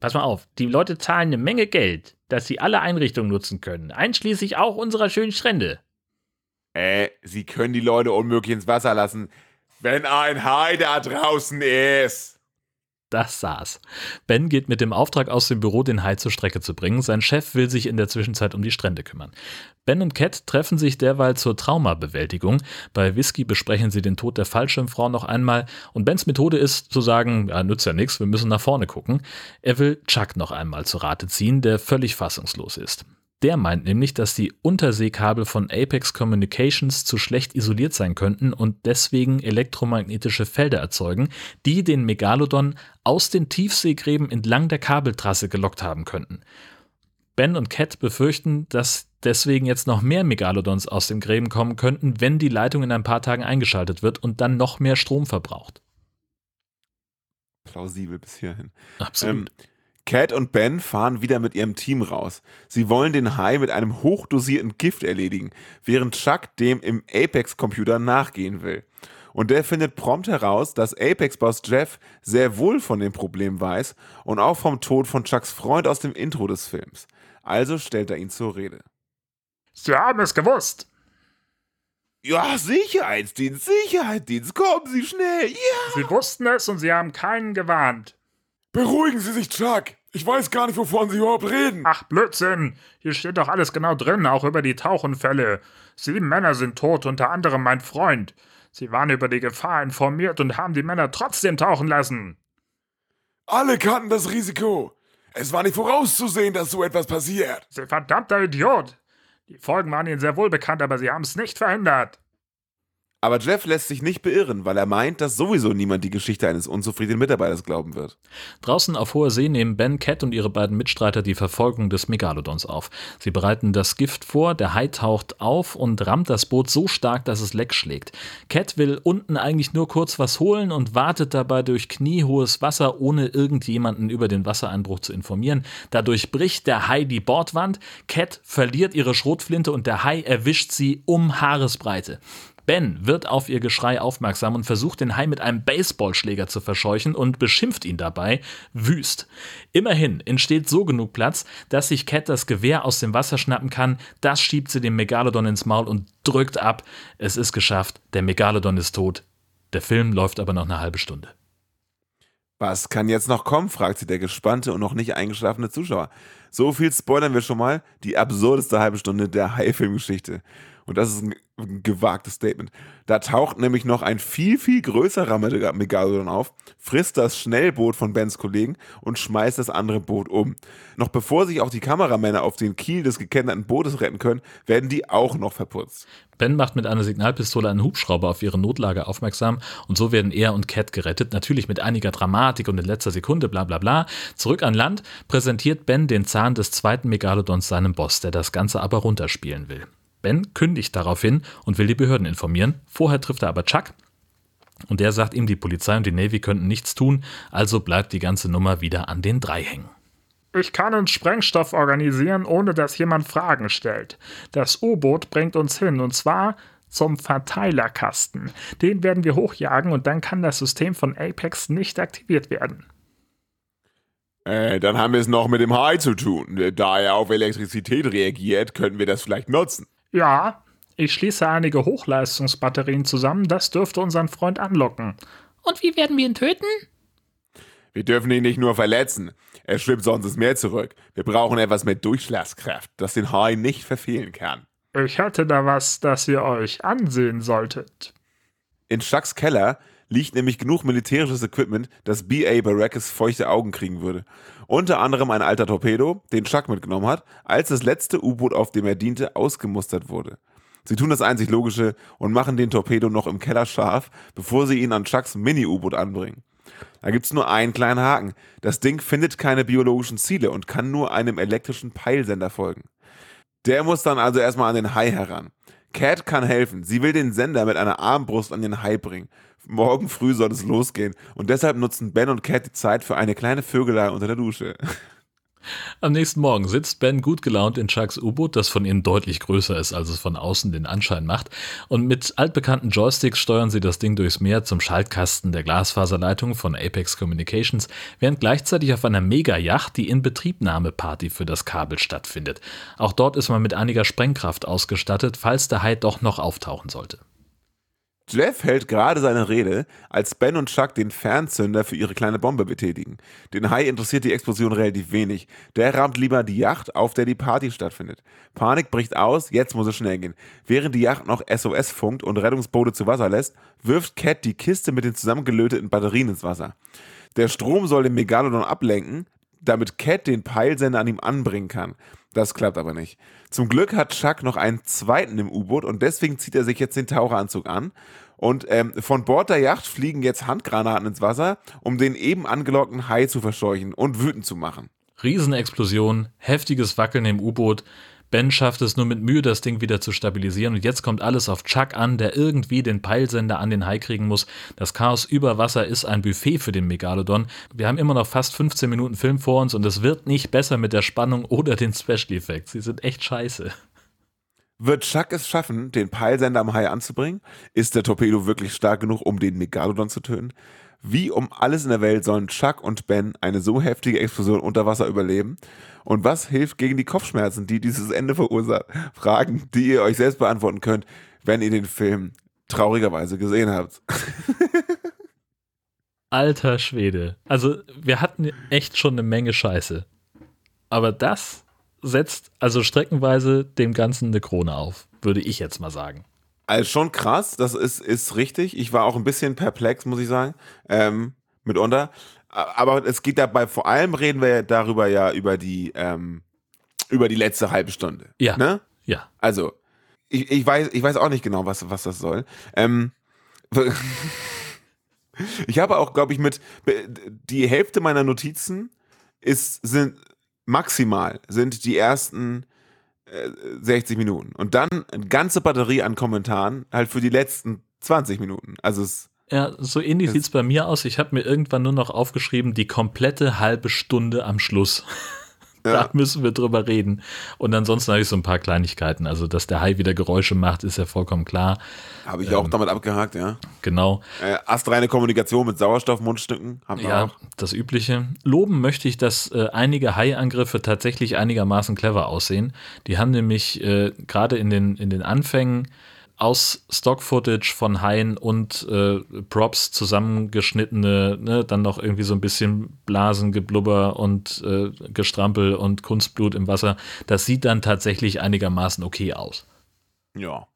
Pass mal auf, die Leute zahlen eine Menge Geld, dass sie alle Einrichtungen nutzen können, einschließlich auch unserer schönen Strände. Äh, Sie können die Leute unmöglich ins Wasser lassen, wenn ein Hai da draußen ist. Das saß. Ben geht mit dem Auftrag aus dem Büro, den Hai zur Strecke zu bringen. Sein Chef will sich in der Zwischenzeit um die Strände kümmern. Ben und Cat treffen sich derweil zur Traumabewältigung. Bei Whisky besprechen sie den Tod der Fallschirmfrau noch einmal. Und Bens Methode ist zu sagen, ja, nützt ja nichts, wir müssen nach vorne gucken. Er will Chuck noch einmal zu Rate ziehen, der völlig fassungslos ist. Der meint nämlich, dass die Unterseekabel von Apex Communications zu schlecht isoliert sein könnten und deswegen elektromagnetische Felder erzeugen, die den Megalodon aus den Tiefseegräben entlang der Kabeltrasse gelockt haben könnten. Ben und Cat befürchten, dass deswegen jetzt noch mehr Megalodons aus den Gräben kommen könnten, wenn die Leitung in ein paar Tagen eingeschaltet wird und dann noch mehr Strom verbraucht. Plausibel bis hierhin. Absolut. Ähm, Cat und Ben fahren wieder mit ihrem Team raus. Sie wollen den Hai mit einem hochdosierten Gift erledigen, während Chuck dem im Apex-Computer nachgehen will. Und der findet prompt heraus, dass Apex-Boss Jeff sehr wohl von dem Problem weiß und auch vom Tod von Chucks Freund aus dem Intro des Films. Also stellt er ihn zur Rede. Sie haben es gewusst. Ja, Sicherheitsdienst, Sicherheitsdienst, kommen Sie schnell, ja! Sie wussten es und sie haben keinen gewarnt. Beruhigen Sie sich, Chuck. Ich weiß gar nicht, wovon Sie überhaupt reden. Ach, Blödsinn. Hier steht doch alles genau drin, auch über die Tauchunfälle. Sieben Männer sind tot, unter anderem mein Freund. Sie waren über die Gefahr informiert und haben die Männer trotzdem tauchen lassen. Alle kannten das Risiko. Es war nicht vorauszusehen, dass so etwas passiert. Sie verdammter Idiot! Die Folgen waren Ihnen sehr wohl bekannt, aber Sie haben es nicht verhindert. Aber Jeff lässt sich nicht beirren, weil er meint, dass sowieso niemand die Geschichte eines unzufriedenen Mitarbeiters glauben wird. Draußen auf hoher See nehmen Ben, Cat und ihre beiden Mitstreiter die Verfolgung des Megalodons auf. Sie bereiten das Gift vor, der Hai taucht auf und rammt das Boot so stark, dass es leck schlägt. Cat will unten eigentlich nur kurz was holen und wartet dabei durch kniehohes Wasser, ohne irgendjemanden über den Wassereinbruch zu informieren. Dadurch bricht der Hai die Bordwand, Cat verliert ihre Schrotflinte und der Hai erwischt sie um Haaresbreite. Ben wird auf ihr Geschrei aufmerksam und versucht, den Hai mit einem Baseballschläger zu verscheuchen und beschimpft ihn dabei wüst. Immerhin entsteht so genug Platz, dass sich Cat das Gewehr aus dem Wasser schnappen kann. Das schiebt sie dem Megalodon ins Maul und drückt ab. Es ist geschafft. Der Megalodon ist tot. Der Film läuft aber noch eine halbe Stunde. Was kann jetzt noch kommen? fragt sie der gespannte und noch nicht eingeschlafene Zuschauer. So viel spoilern wir schon mal. Die absurdeste halbe Stunde der Hai-Filmgeschichte. Und das ist ein, gewagtes Statement. Da taucht nämlich noch ein viel, viel größerer Megalodon auf, frisst das Schnellboot von Bens Kollegen und schmeißt das andere Boot um. Noch bevor sich auch die Kameramänner auf den Kiel des gekennerten Bootes retten können, werden die auch noch verputzt. Ben macht mit einer Signalpistole einen Hubschrauber auf ihre Notlage aufmerksam und so werden er und Cat gerettet, natürlich mit einiger Dramatik und in letzter Sekunde, bla bla bla. Zurück an Land präsentiert Ben den Zahn des zweiten Megalodons seinem Boss, der das Ganze aber runterspielen will. Ben kündigt daraufhin und will die Behörden informieren. Vorher trifft er aber Chuck und der sagt ihm, die Polizei und die Navy könnten nichts tun, also bleibt die ganze Nummer wieder an den drei hängen. Ich kann uns Sprengstoff organisieren, ohne dass jemand Fragen stellt. Das U-Boot bringt uns hin, und zwar zum Verteilerkasten. Den werden wir hochjagen und dann kann das System von Apex nicht aktiviert werden. Äh, dann haben wir es noch mit dem Hai zu tun. Da er auf Elektrizität reagiert, können wir das vielleicht nutzen. Ja, ich schließe einige Hochleistungsbatterien zusammen, das dürfte unseren Freund anlocken. Und wie werden wir ihn töten? Wir dürfen ihn nicht nur verletzen. Er schwimmt sonst ins Meer zurück. Wir brauchen etwas mit Durchschlagskraft, das den Hai nicht verfehlen kann. Ich hätte da was, das ihr euch ansehen solltet. In Chucks Keller liegt nämlich genug militärisches Equipment, dass B.A. Baracus feuchte Augen kriegen würde. Unter anderem ein alter Torpedo, den Chuck mitgenommen hat, als das letzte U-Boot, auf dem er diente, ausgemustert wurde. Sie tun das einzig Logische und machen den Torpedo noch im Keller scharf, bevor sie ihn an Chucks Mini-U-Boot anbringen. Da gibt's nur einen kleinen Haken. Das Ding findet keine biologischen Ziele und kann nur einem elektrischen Peilsender folgen. Der muss dann also erstmal an den Hai heran. Cat kann helfen. Sie will den Sender mit einer Armbrust an den Hai bringen. Morgen früh soll es losgehen. Und deshalb nutzen Ben und Cat die Zeit für eine kleine Vögelei unter der Dusche. Am nächsten Morgen sitzt Ben gut gelaunt in Chucks U-Boot, das von innen deutlich größer ist, als es von außen den Anschein macht. Und mit altbekannten Joysticks steuern sie das Ding durchs Meer zum Schaltkasten der Glasfaserleitung von Apex Communications, während gleichzeitig auf einer Mega-Yacht die Inbetriebnahmeparty für das Kabel stattfindet. Auch dort ist man mit einiger Sprengkraft ausgestattet, falls der Hai doch noch auftauchen sollte. Jeff hält gerade seine Rede, als Ben und Chuck den Fernzünder für ihre kleine Bombe betätigen. Den Hai interessiert die Explosion relativ wenig. Der rammt lieber die Yacht, auf der die Party stattfindet. Panik bricht aus, jetzt muss es schnell gehen. Während die Yacht noch SOS funkt und Rettungsboote zu Wasser lässt, wirft Cat die Kiste mit den zusammengelöteten Batterien ins Wasser. Der Strom soll den Megalodon ablenken, damit Cat den Peilsender an ihm anbringen kann. Das klappt aber nicht. Zum Glück hat Chuck noch einen zweiten im U-Boot und deswegen zieht er sich jetzt den Taucheranzug an. Und ähm, von Bord der Yacht fliegen jetzt Handgranaten ins Wasser, um den eben angelockten Hai zu verscheuchen und wütend zu machen. Riesenexplosion, heftiges Wackeln im U-Boot. Ben schafft es nur mit Mühe, das Ding wieder zu stabilisieren. Und jetzt kommt alles auf Chuck an, der irgendwie den Peilsender an den Hai kriegen muss. Das Chaos über Wasser ist ein Buffet für den Megalodon. Wir haben immer noch fast 15 Minuten Film vor uns und es wird nicht besser mit der Spannung oder den Special Effects. Sie sind echt scheiße. Wird Chuck es schaffen, den Peilsender am Hai anzubringen? Ist der Torpedo wirklich stark genug, um den Megalodon zu töten? Wie um alles in der Welt sollen Chuck und Ben eine so heftige Explosion unter Wasser überleben? Und was hilft gegen die Kopfschmerzen, die dieses Ende verursacht? Fragen, die ihr euch selbst beantworten könnt, wenn ihr den Film traurigerweise gesehen habt. Alter Schwede. Also, wir hatten echt schon eine Menge Scheiße. Aber das setzt also streckenweise dem Ganzen eine Krone auf, würde ich jetzt mal sagen. Also schon krass, das ist, ist richtig. Ich war auch ein bisschen perplex, muss ich sagen, ähm, mitunter. aber es geht dabei, vor allem reden wir darüber ja über die, ähm, über die letzte halbe Stunde. Ja. Ne? Ja. Also, ich, ich, weiß, ich weiß auch nicht genau, was, was das soll. Ähm, ich habe auch, glaube ich, mit die Hälfte meiner Notizen ist, sind maximal, sind die ersten 60 Minuten. Und dann eine ganze Batterie an Kommentaren halt für die letzten 20 Minuten. Also es ja, so ähnlich sieht es bei mir aus. Ich habe mir irgendwann nur noch aufgeschrieben, die komplette halbe Stunde am Schluss. Ja. Da müssen wir drüber reden. Und ansonsten habe ich so ein paar Kleinigkeiten. Also, dass der Hai wieder Geräusche macht, ist ja vollkommen klar. Habe ich ähm, auch damit abgehakt, ja. Genau. Äh, astreine Kommunikation mit Sauerstoffmundstücken haben wir ja, auch. das Übliche. Loben möchte ich, dass äh, einige Hai-Angriffe tatsächlich einigermaßen clever aussehen. Die haben nämlich äh, gerade in den, in den Anfängen aus Stock-Footage von Haien und äh, Props zusammengeschnittene, ne, dann noch irgendwie so ein bisschen Blasengeblubber und äh, Gestrampel und Kunstblut im Wasser. Das sieht dann tatsächlich einigermaßen okay aus. Ja.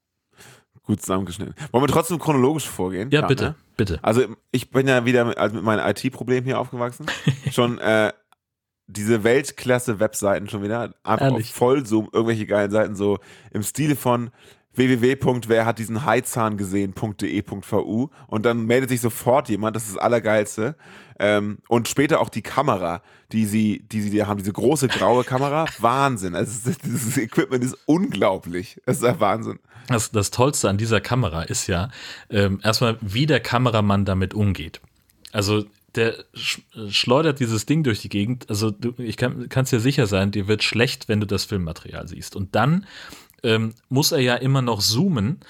Gut zusammengeschnitten. Wollen wir trotzdem chronologisch vorgehen? Ja, ja bitte, ne? bitte. Also ich bin ja wieder mit, also mit meinem IT-Problem hier aufgewachsen. schon äh, diese Weltklasse-Webseiten schon wieder. Einfach auf Vollzoom, irgendwelche geilen Seiten, so im Stile von www.wer hat diesen Haizahn gesehen.de.vu und dann meldet sich sofort jemand, das ist das Allergeilste. Ähm, und später auch die Kamera, die sie, die sie haben, diese große graue Kamera, Wahnsinn. Also dieses Equipment ist unglaublich. Es ist ein Wahnsinn. Das, das Tollste an dieser Kamera ist ja ähm, erstmal, wie der Kameramann damit umgeht. Also der schleudert dieses Ding durch die Gegend. Also du, ich kann es dir sicher sein, dir wird schlecht, wenn du das Filmmaterial siehst. Und dann ähm, muss er ja immer noch zoomen.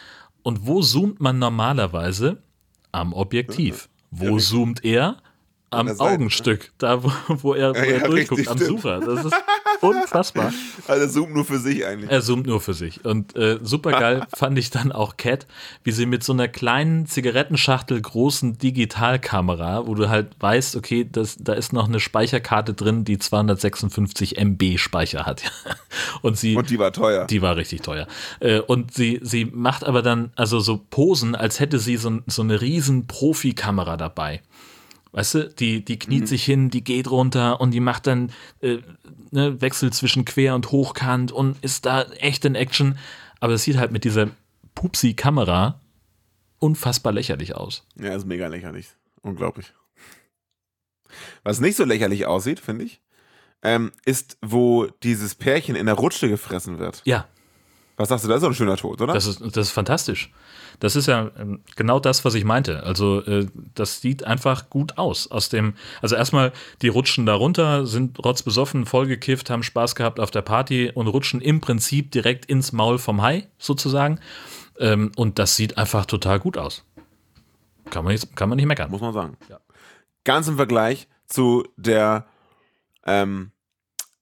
Und wo zoomt man normalerweise? Am Objektiv. Wo ja, zoomt er? Am ne? Augenstück, da wo, wo er, wo ja, er durchguckt, richtig, am. Sucher. Das ist unfassbar. Also er zoomt nur für sich eigentlich. Er zoomt nur für sich. Und äh, super geil fand ich dann auch Cat, wie sie mit so einer kleinen Zigarettenschachtel großen Digitalkamera, wo du halt weißt, okay, das, da ist noch eine Speicherkarte drin, die 256 MB Speicher hat. und sie. Und die war teuer. Die war richtig teuer. Äh, und sie, sie macht aber dann also so Posen, als hätte sie so, so eine riesen Profikamera dabei. Weißt du, die, die kniet mhm. sich hin, die geht runter und die macht dann äh, ne, Wechsel zwischen Quer- und Hochkant und ist da echt in Action. Aber es sieht halt mit dieser Pupsi-Kamera unfassbar lächerlich aus. Ja, ist mega lächerlich. Unglaublich. Was nicht so lächerlich aussieht, finde ich, ähm, ist, wo dieses Pärchen in der Rutsche gefressen wird. Ja. Was sagst du, das ist doch ein schöner Tod, oder? Das ist, das ist fantastisch. Das ist ja ähm, genau das, was ich meinte. Also, äh, das sieht einfach gut aus. Aus dem, also erstmal, die rutschen da runter, sind rotzbesoffen, vollgekifft, haben Spaß gehabt auf der Party und rutschen im Prinzip direkt ins Maul vom Hai, sozusagen. Ähm, und das sieht einfach total gut aus. Kann man nicht, kann man nicht meckern. Muss man sagen. Ja. Ganz im Vergleich zu der ähm,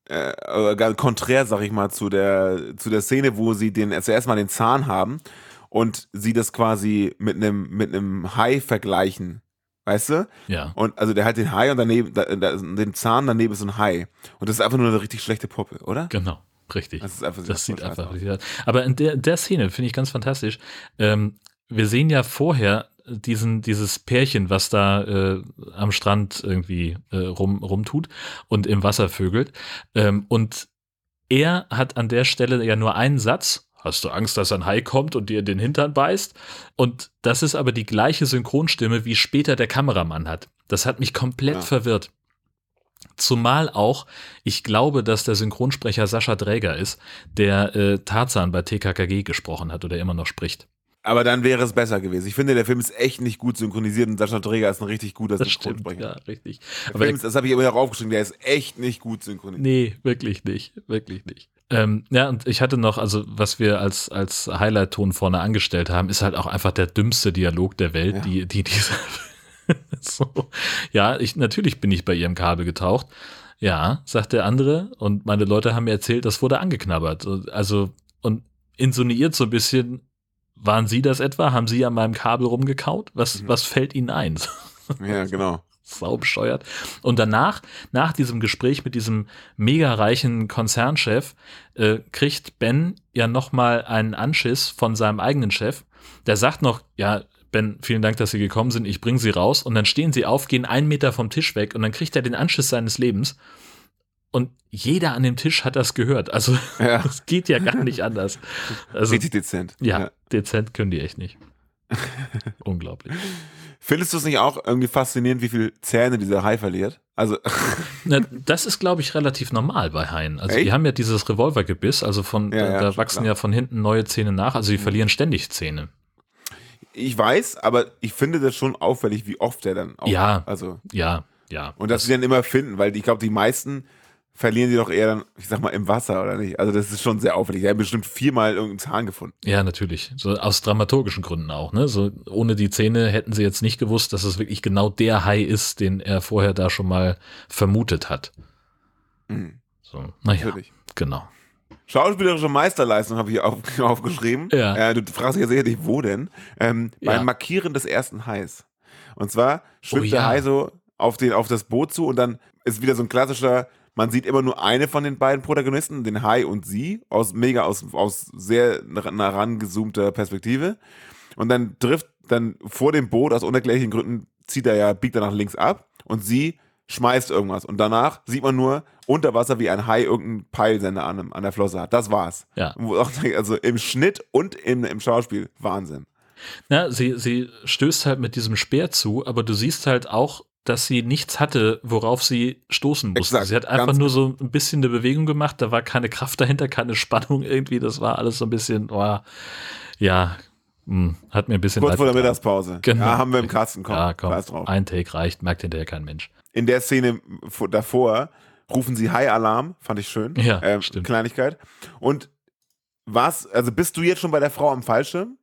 äh, konträr, sag ich mal, zu der, zu der Szene, wo sie den, zuerst mal den Zahn haben und sie das quasi mit einem, mit einem Hai vergleichen. Weißt du? Ja. Und also der hat den Hai und daneben, da, da, den Zahn daneben ist ein Hai. Und das ist einfach nur eine richtig schlechte Puppe, oder? Genau. Richtig. Das, ist einfach das sieht einfach richtig aus. Aber in der, der Szene finde ich ganz fantastisch. Ähm, wir sehen ja vorher diesen, dieses Pärchen, was da äh, am Strand irgendwie äh, rum, rumtut und im Wasser vögelt. Ähm, und er hat an der Stelle ja nur einen Satz. Hast du Angst, dass ein Hai kommt und dir in den Hintern beißt? Und das ist aber die gleiche Synchronstimme, wie später der Kameramann hat. Das hat mich komplett ja. verwirrt. Zumal auch, ich glaube, dass der Synchronsprecher Sascha Dräger ist, der äh, Tarzan bei TKKG gesprochen hat oder immer noch spricht. Aber dann wäre es besser gewesen. Ich finde, der Film ist echt nicht gut synchronisiert und Sascha Träger ist ein richtig guter das Synchronsprecher. Stimmt, ja, richtig. Der Aber Film das habe ich immer noch aufgeschrieben, der ist echt nicht gut synchronisiert. Nee, wirklich nicht. Wirklich nicht. Ähm, ja, und ich hatte noch, also was wir als, als Highlight-Ton vorne angestellt haben, ist halt auch einfach der dümmste Dialog der Welt, ja. die, die diese. so. Ja, ich, natürlich bin ich bei ihrem Kabel getaucht. Ja, sagt der andere. Und meine Leute haben mir erzählt, das wurde angeknabbert. Also, und insinuiert so ein bisschen, waren Sie das etwa? Haben Sie an meinem Kabel rumgekaut? Was, mhm. was fällt Ihnen ein? Ja, genau. Sau bescheuert. Und danach, nach diesem Gespräch mit diesem mega reichen Konzernchef, äh, kriegt Ben ja nochmal einen Anschiss von seinem eigenen Chef. Der sagt noch, ja, Ben, vielen Dank, dass Sie gekommen sind. Ich bringe Sie raus. Und dann stehen Sie auf, gehen einen Meter vom Tisch weg und dann kriegt er den Anschiss seines Lebens. Und jeder an dem Tisch hat das gehört. Also, Ja. das geht ja gar nicht anders. Also, Richtig dezent. ja, dezent können die echt nicht. Unglaublich. Findest du es nicht auch irgendwie faszinierend, wie viel Zähne dieser Hai verliert? Also, Na, das ist, glaube ich, relativ normal bei Haien. Also, Echt? die haben ja dieses Revolvergebiss, also von, Ja, da, ja, da wachsen klar. ja von hinten neue Zähne nach. Also, die verlieren ständig Zähne. ich weiß, aber ich finde das schon auffällig, wie oft der dann auch. Ja. Also, Ja, ja. und dass sie dann immer finden, weil ich glaube, die meisten verlieren die doch eher dann, ich sag mal, im Wasser, oder nicht? Also, das ist schon sehr auffällig. Die haben bestimmt viermal irgendeinen Zahn gefunden. Ja, natürlich. So aus dramaturgischen Gründen auch. Ne? So ohne die Zähne hätten sie jetzt nicht gewusst, dass es wirklich genau der Hai ist, den er vorher da schon mal vermutet hat. Mhm. So, naja, Natürlich. genau. Schauspielerische Meisterleistung habe ich auf, aufgeschrieben. Ja. Äh, du fragst dich ja sicherlich, wo denn? Ähm, Ja. Beim Markieren des ersten Hais. Und zwar schwimmt Oh, der ja. Hai so auf, den, auf das Boot zu und dann ist wieder so ein klassischer, man sieht immer nur eine von den beiden Protagonisten, den Hai und sie, aus mega aus, aus sehr nah rangezoomter Perspektive. Und dann trifft dann vor dem Boot aus unerklärlichen Gründen zieht er ja, biegt er nach links ab und sie schmeißt irgendwas. Und danach sieht man nur unter Wasser, wie ein Hai irgendeinen Peilsender an, an der Flosse hat. Das war's. Ja. Also im Schnitt und im, im Schauspiel. Wahnsinn. Na, sie, sie stößt halt mit diesem Speer zu, aber du siehst halt auch, dass sie nichts hatte, worauf sie stoßen musste. Exakt, sie hat einfach nur so ein bisschen eine Bewegung gemacht, da war keine Kraft dahinter, keine Spannung irgendwie, das war alles so ein bisschen, oh, ja, hm, hat mir ein bisschen Kurz vor der. Mittagspause. Genau. Ja, haben wir im Kasten. Komm, ja, komm, drauf. ein Take reicht, merkt hinterher kein Mensch. In der Szene vor- davor rufen sie Hai-Alarm. Fand ich schön. Ja, ähm, stimmt. Kleinigkeit. Und was, also bist du jetzt schon bei der Frau am Fallschirm?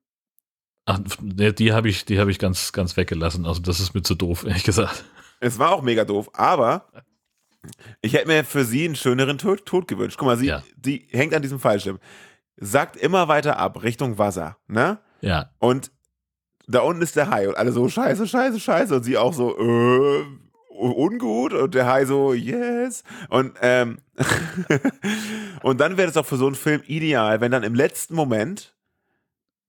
Ach, ne, die habe ich, die habe ich ganz, ganz weggelassen. Also das ist mir zu doof, ehrlich gesagt. Es war auch mega doof, aber ich hätte mir für sie einen schöneren Tod, Tod gewünscht. Guck mal, sie, Ja. die hängt an diesem Fallschirm, sagt immer weiter ab Richtung Wasser, ne? Ja, Und da unten ist der Hai und alle so scheiße, scheiße, scheiße und sie auch so äh, ungut und der Hai so yes und ähm, und dann wäre es auch für so einen Film ideal, wenn dann im letzten Moment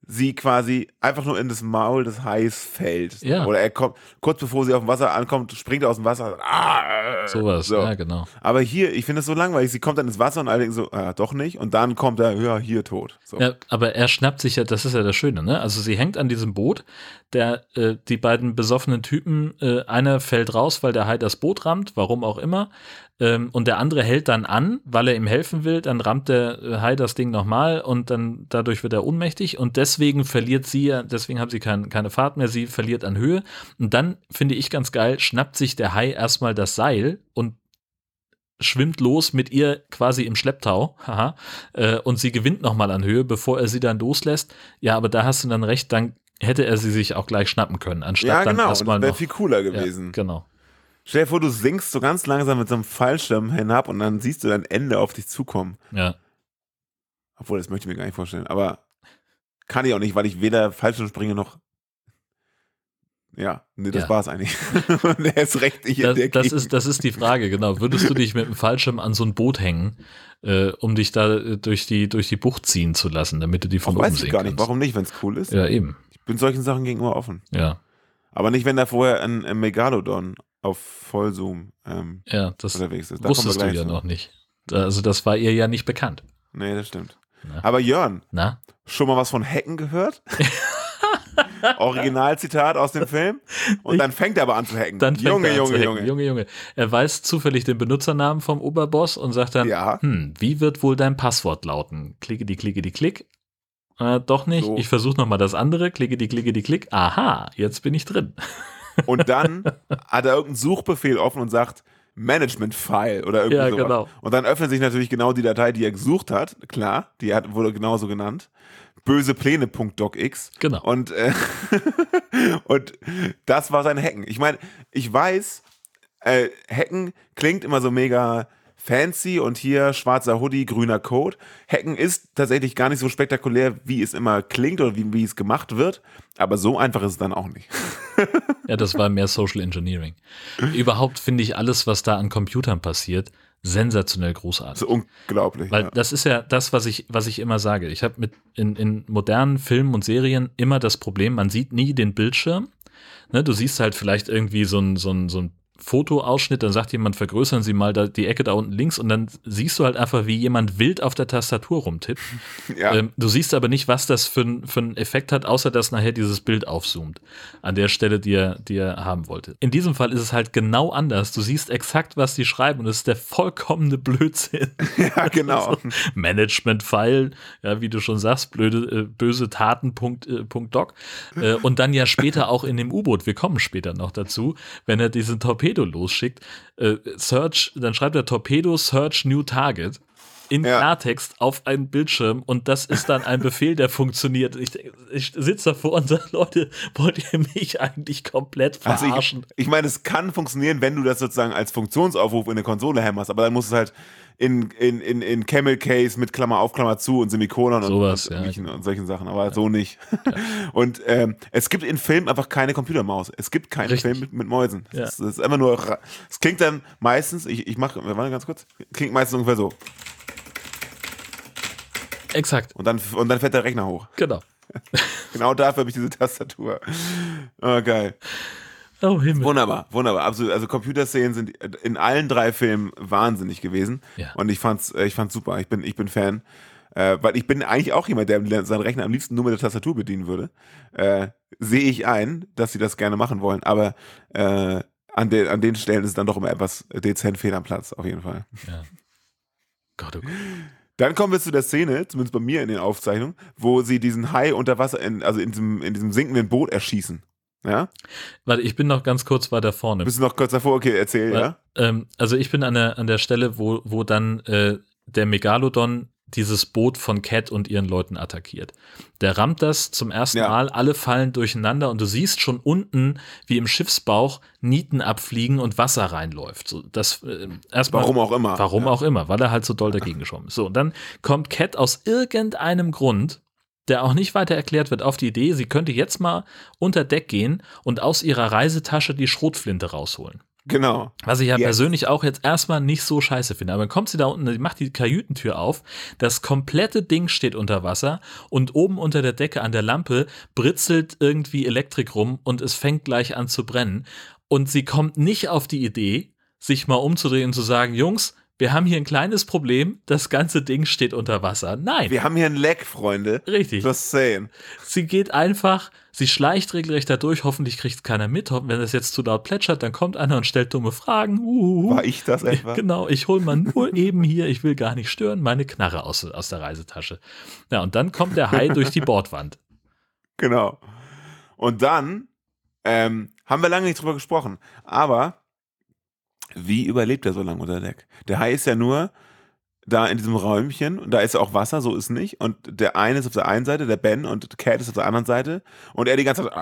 sie quasi einfach nur in das Maul des Hais fällt. Ja. Oder er kommt, kurz bevor sie auf dem Wasser ankommt, springt er aus dem Wasser. Ah, sowas, so. ja, genau. Aber hier, ich finde es so langweilig. Sie kommt dann ins Wasser und alle denken so, ah, doch nicht. Und dann kommt er, ja, hier tot. So. Ja, aber er schnappt sich ja, das ist ja das Schöne, ne? Also sie hängt an diesem Boot, der, äh, die beiden besoffenen Typen, äh, einer fällt raus, weil der Hai das Boot rammt, warum auch immer, ähm, und der andere hält dann an, weil er ihm helfen will, dann rammt der äh, Hai das Ding nochmal und dann dadurch wird er ohnmächtig und deswegen verliert sie ja, deswegen haben sie kein, keine Fahrt mehr, sie verliert an Höhe und dann, finde ich ganz geil, schnappt sich der Hai erstmal das Seil und schwimmt los mit ihr quasi im Schlepptau, haha, äh, und sie gewinnt nochmal an Höhe, bevor er sie dann loslässt. Ja, aber da hast du dann recht, dann hätte er sie sich auch gleich schnappen können, anstatt Ja, dann genau. Das erstmal wäre viel cooler Ja, gewesen. genau. Stell dir vor, du sinkst so ganz langsam mit so einem Fallschirm hinab und dann siehst du dein Ende auf dich zukommen. Ja. Obwohl, das möchte ich mir gar nicht vorstellen. Aber kann ich auch nicht, weil ich weder Fallschirm springe noch. Ja, nee, das Ja. war's eigentlich. Und er ist recht ich Das, das, ist, das ist die Frage, genau. Würdest du dich mit dem Fallschirm an so ein Boot hängen, äh, um dich da äh, durch die, durch die Bucht ziehen zu lassen, damit du die von Auch oben weiß ich sehen gar nicht, kannst? warum nicht, wenn es cool ist. Ja, eben. Ich bin solchen Sachen gegenüber offen. Ja, Aber nicht, wenn da vorher ein, ein Megalodon auf Vollzoom ähm, ja, das unterwegs ist. Da wusstest du ja zu. noch nicht. Also das war ihr ja nicht bekannt. Nee, das stimmt. Na? Aber Jörn, Na? schon mal was von Hacken gehört? Originalzitat aus dem Film. Und dann fängt er aber an zu hacken. Dann Junge, an Junge, zu hacken. Junge. Junge, Junge. Er weiß zufällig den Benutzernamen vom Oberboss und sagt dann, Ja. hm, wie wird wohl dein Passwort lauten? Klicke die, klicke die, klick. Äh, doch nicht. So. Ich versuche nochmal das andere. Klicke die, klicke die, klick. Aha, jetzt bin ich drin. Und dann hat er irgendeinen Suchbefehl offen und sagt Management-File oder irgendwie Ja, sowas. genau. Und dann öffnet sich natürlich genau die Datei, die er gesucht hat. Klar, die hat, wurde genauso genannt. Bösepläne.docx. Genau. Und, äh, und das war sein Hacken. Ich meine, ich weiß, äh, Hacken klingt immer so mega fancy und hier schwarzer Hoodie, grüner Code. Hacken ist tatsächlich gar nicht so spektakulär, wie es immer klingt oder wie, wie es gemacht wird. Aber so einfach ist es dann auch nicht. Ja, das war mehr Social Engineering. Überhaupt finde ich alles, was da an Computern passiert, sensationell großartig. Ist unglaublich. Weil ja. das ist ja das, was ich, was ich immer sage. Ich habe mit in, in modernen Filmen und Serien immer das Problem, man sieht nie den Bildschirm. Ne, du siehst halt vielleicht irgendwie so ein, so ein, so ein Fotoausschnitt, dann sagt jemand, vergrößern Sie mal da die Ecke da unten links und dann siehst du halt einfach, wie jemand wild auf der Tastatur rumtippt. ja. Ähm, du siehst aber nicht, was das für, für einen Effekt hat, außer dass nachher dieses Bild aufzoomt. An der Stelle, die er, die er haben wollte. In diesem Fall ist es halt genau anders. Du siehst exakt, was die schreiben und es ist der vollkommene Blödsinn. ja, genau. Management-File, ja, wie du schon sagst, blöde, äh, böse Taten, Punkt, äh. Äh, und dann ja später auch in dem U-Boot, wir kommen später noch dazu, wenn er diesen Torpedo losschickt, äh, Search, dann schreibt er Torpedo Search New Target in Ja. Klartext auf einen Bildschirm und das ist dann ein Befehl, der funktioniert. Ich, ich sitze davor und sage, Leute, wollt ihr mich eigentlich komplett Also verarschen? ich, ich meine, es kann funktionieren, wenn du das sozusagen als Funktionsaufruf in eine Konsole hämmerst, aber dann musst du es halt in, in, in, in Camel Case mit Klammer auf, Klammer zu und Semikolon und, Sowas, und, ja, genau. und solchen Sachen, aber so nicht. Und ähm, es gibt in Filmen einfach keine Computermaus. Es gibt keinen Richtig. Film mit, mit Mäusen. Ja. Das ist einfach nur, es klingt dann meistens, ich, ich mache, warte ganz kurz, klingt meistens ungefähr so. Exakt, Und dann, und dann fährt der Rechner hoch. genau. Genau dafür habe ich diese Tastatur. Oh, geil. Oh Himmel. Wunderbar, wunderbar. Absolut. Also Computerszenen sind in allen drei Filmen wahnsinnig gewesen. Ja. Und ich fand's, äh, ich fand's super. Ich bin, ich bin Fan. Äh, weil ich bin eigentlich auch jemand, der seinen Rechner am liebsten nur mit der Tastatur bedienen würde. Äh, Sehe ich ein, dass sie das gerne machen wollen. Aber äh, an, den, an den Stellen ist es dann doch immer etwas dezent fehl am Platz, auf jeden Fall. Ja. Gott, oh Gott. Dann kommen wir zu der Szene, zumindest bei mir in den Aufzeichnungen, wo sie diesen Hai unter Wasser, in, also in diesem, in diesem sinkenden Boot erschießen. Ja? Warte, ich bin noch ganz kurz weiter vorne. Bist du noch kurz davor? Okay, erzähl, Weil, ja? ähm, also ich bin an der, an der Stelle, wo, wo dann äh, der Megalodon dieses Boot von Cat und ihren Leuten attackiert. Der rammt das zum ersten Ja. Mal, alle fallen durcheinander und du siehst schon unten, wie im Schiffsbauch Nieten abfliegen und Wasser reinläuft. So, das äh, erstmal. Warum auch immer. Warum ja. auch immer, weil er halt so doll dagegen geschoben ist. So, und dann kommt Cat aus irgendeinem Grund, der auch nicht weiter erklärt wird, auf die Idee, sie könnte jetzt mal unter Deck gehen und aus ihrer Reisetasche die Schrotflinte rausholen. Genau. Was ich ja Yes. persönlich auch jetzt erstmal nicht so scheiße finde. Aber dann kommt sie da unten, sie macht die Kajütentür auf, das komplette Ding steht unter Wasser und oben unter der Decke an der Lampe britzelt irgendwie Elektrik rum und es fängt gleich an zu brennen. Und sie kommt nicht auf die Idee, sich mal umzudrehen und zu sagen, Jungs, wir haben hier ein kleines Problem, das ganze Ding steht unter Wasser. Nein, Wir haben hier ein Leck, Freunde. richtig. Just saying. Sie geht einfach, sie schleicht regelrecht da durch, hoffentlich kriegt keiner mit. Wenn es jetzt zu laut plätschert, dann kommt einer und stellt dumme Fragen. Uhuhu. War ich das etwa? Genau, ich hole mal nur eben hier, ich will gar nicht stören, meine Knarre aus, aus der Reisetasche. Ja, und dann kommt der Hai durch die Bordwand. Genau. Und dann ähm, haben wir lange nicht drüber gesprochen. Aber wie überlebt er so lange unter Deck? Der Hai ist ja nur da in diesem Räumchen und da ist ja auch Wasser, so ist nicht. Und der eine ist auf der einen Seite, der Ben, und Cat ist auf der anderen Seite. Und er die ganze Zeit.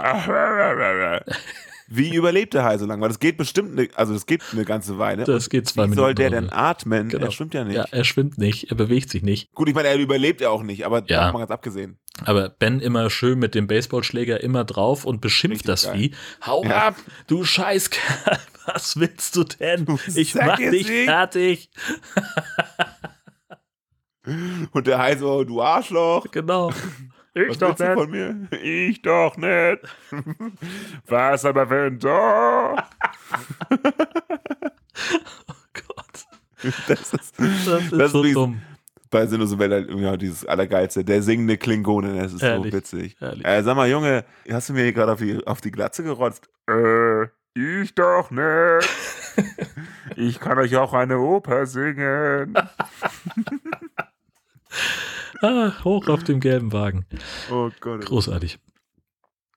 Wie überlebt der Hai so lange? Weil das geht bestimmt, eine, also das geht eine ganze Weile. Das geht zwei Wie Minuten. soll der denn atmen? Genau. Er schwimmt ja nicht. Ja, er schwimmt nicht, er bewegt sich nicht. Gut, ich meine, er überlebt ja auch nicht, aber Ja. davon mal ganz abgesehen. Aber Ben immer schön mit dem Baseballschläger immer drauf und beschimpft Richtig das geil. Vieh. Hau Ja. ab, du Scheißkerl, was willst du denn? Ich mach dich fertig. Und der Hai so, du Arschloch. Genau. Ich Was doch nicht. von mir? Ich doch nicht. Was aber wenn doch? Oh Gott. Das ist, Das ist Das ist so übrigens- dumm. bei Sinnlos Welt halt ja, dieses Allergeilste. Der singende Klingone, das ist Herrlich, so witzig. Äh, sag mal, Junge, hast du mir hier gerade auf die, auf die Glatze gerotzt? Äh, ich doch nicht. Ich kann euch auch eine Oper singen. Ah, hoch auf dem gelben Wagen. Oh Gott. Großartig.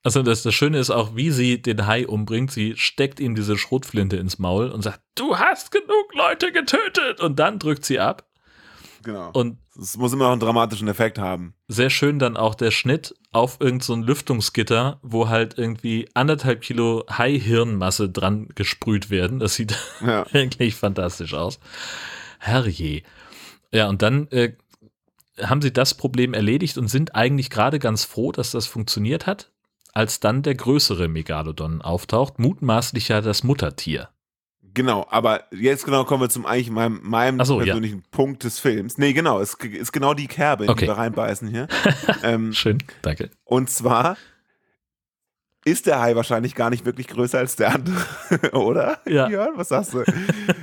Also das, das Schöne ist auch, wie sie den Hai umbringt. Sie steckt ihm diese Schrotflinte ins Maul und sagt, du hast genug Leute getötet. Und dann drückt sie ab. Genau. Und Es muss immer noch einen dramatischen Effekt haben. sehr schön dann auch der Schnitt auf irgendein so ein Lüftungsgitter, wo halt irgendwie anderthalb Kilo Hai-Hirnmasse dran gesprüht werden. Das sieht Ja. wirklich fantastisch aus. Herrje. Ja, und dann äh, haben sie das Problem erledigt und sind eigentlich gerade ganz froh, dass das funktioniert hat, als dann der größere Megalodon auftaucht, mutmaßlich ja das Muttertier. Genau, aber jetzt genau kommen wir zum eigentlich meinem, meinem so, ja. persönlichen Punkt des Films. Nee, genau, es ist genau die Kerbe, in Okay. die wir reinbeißen hier. ähm, Schön, danke. und zwar ist der Hai wahrscheinlich gar nicht wirklich größer als der andere, oder? Ja. Jörn, was sagst du?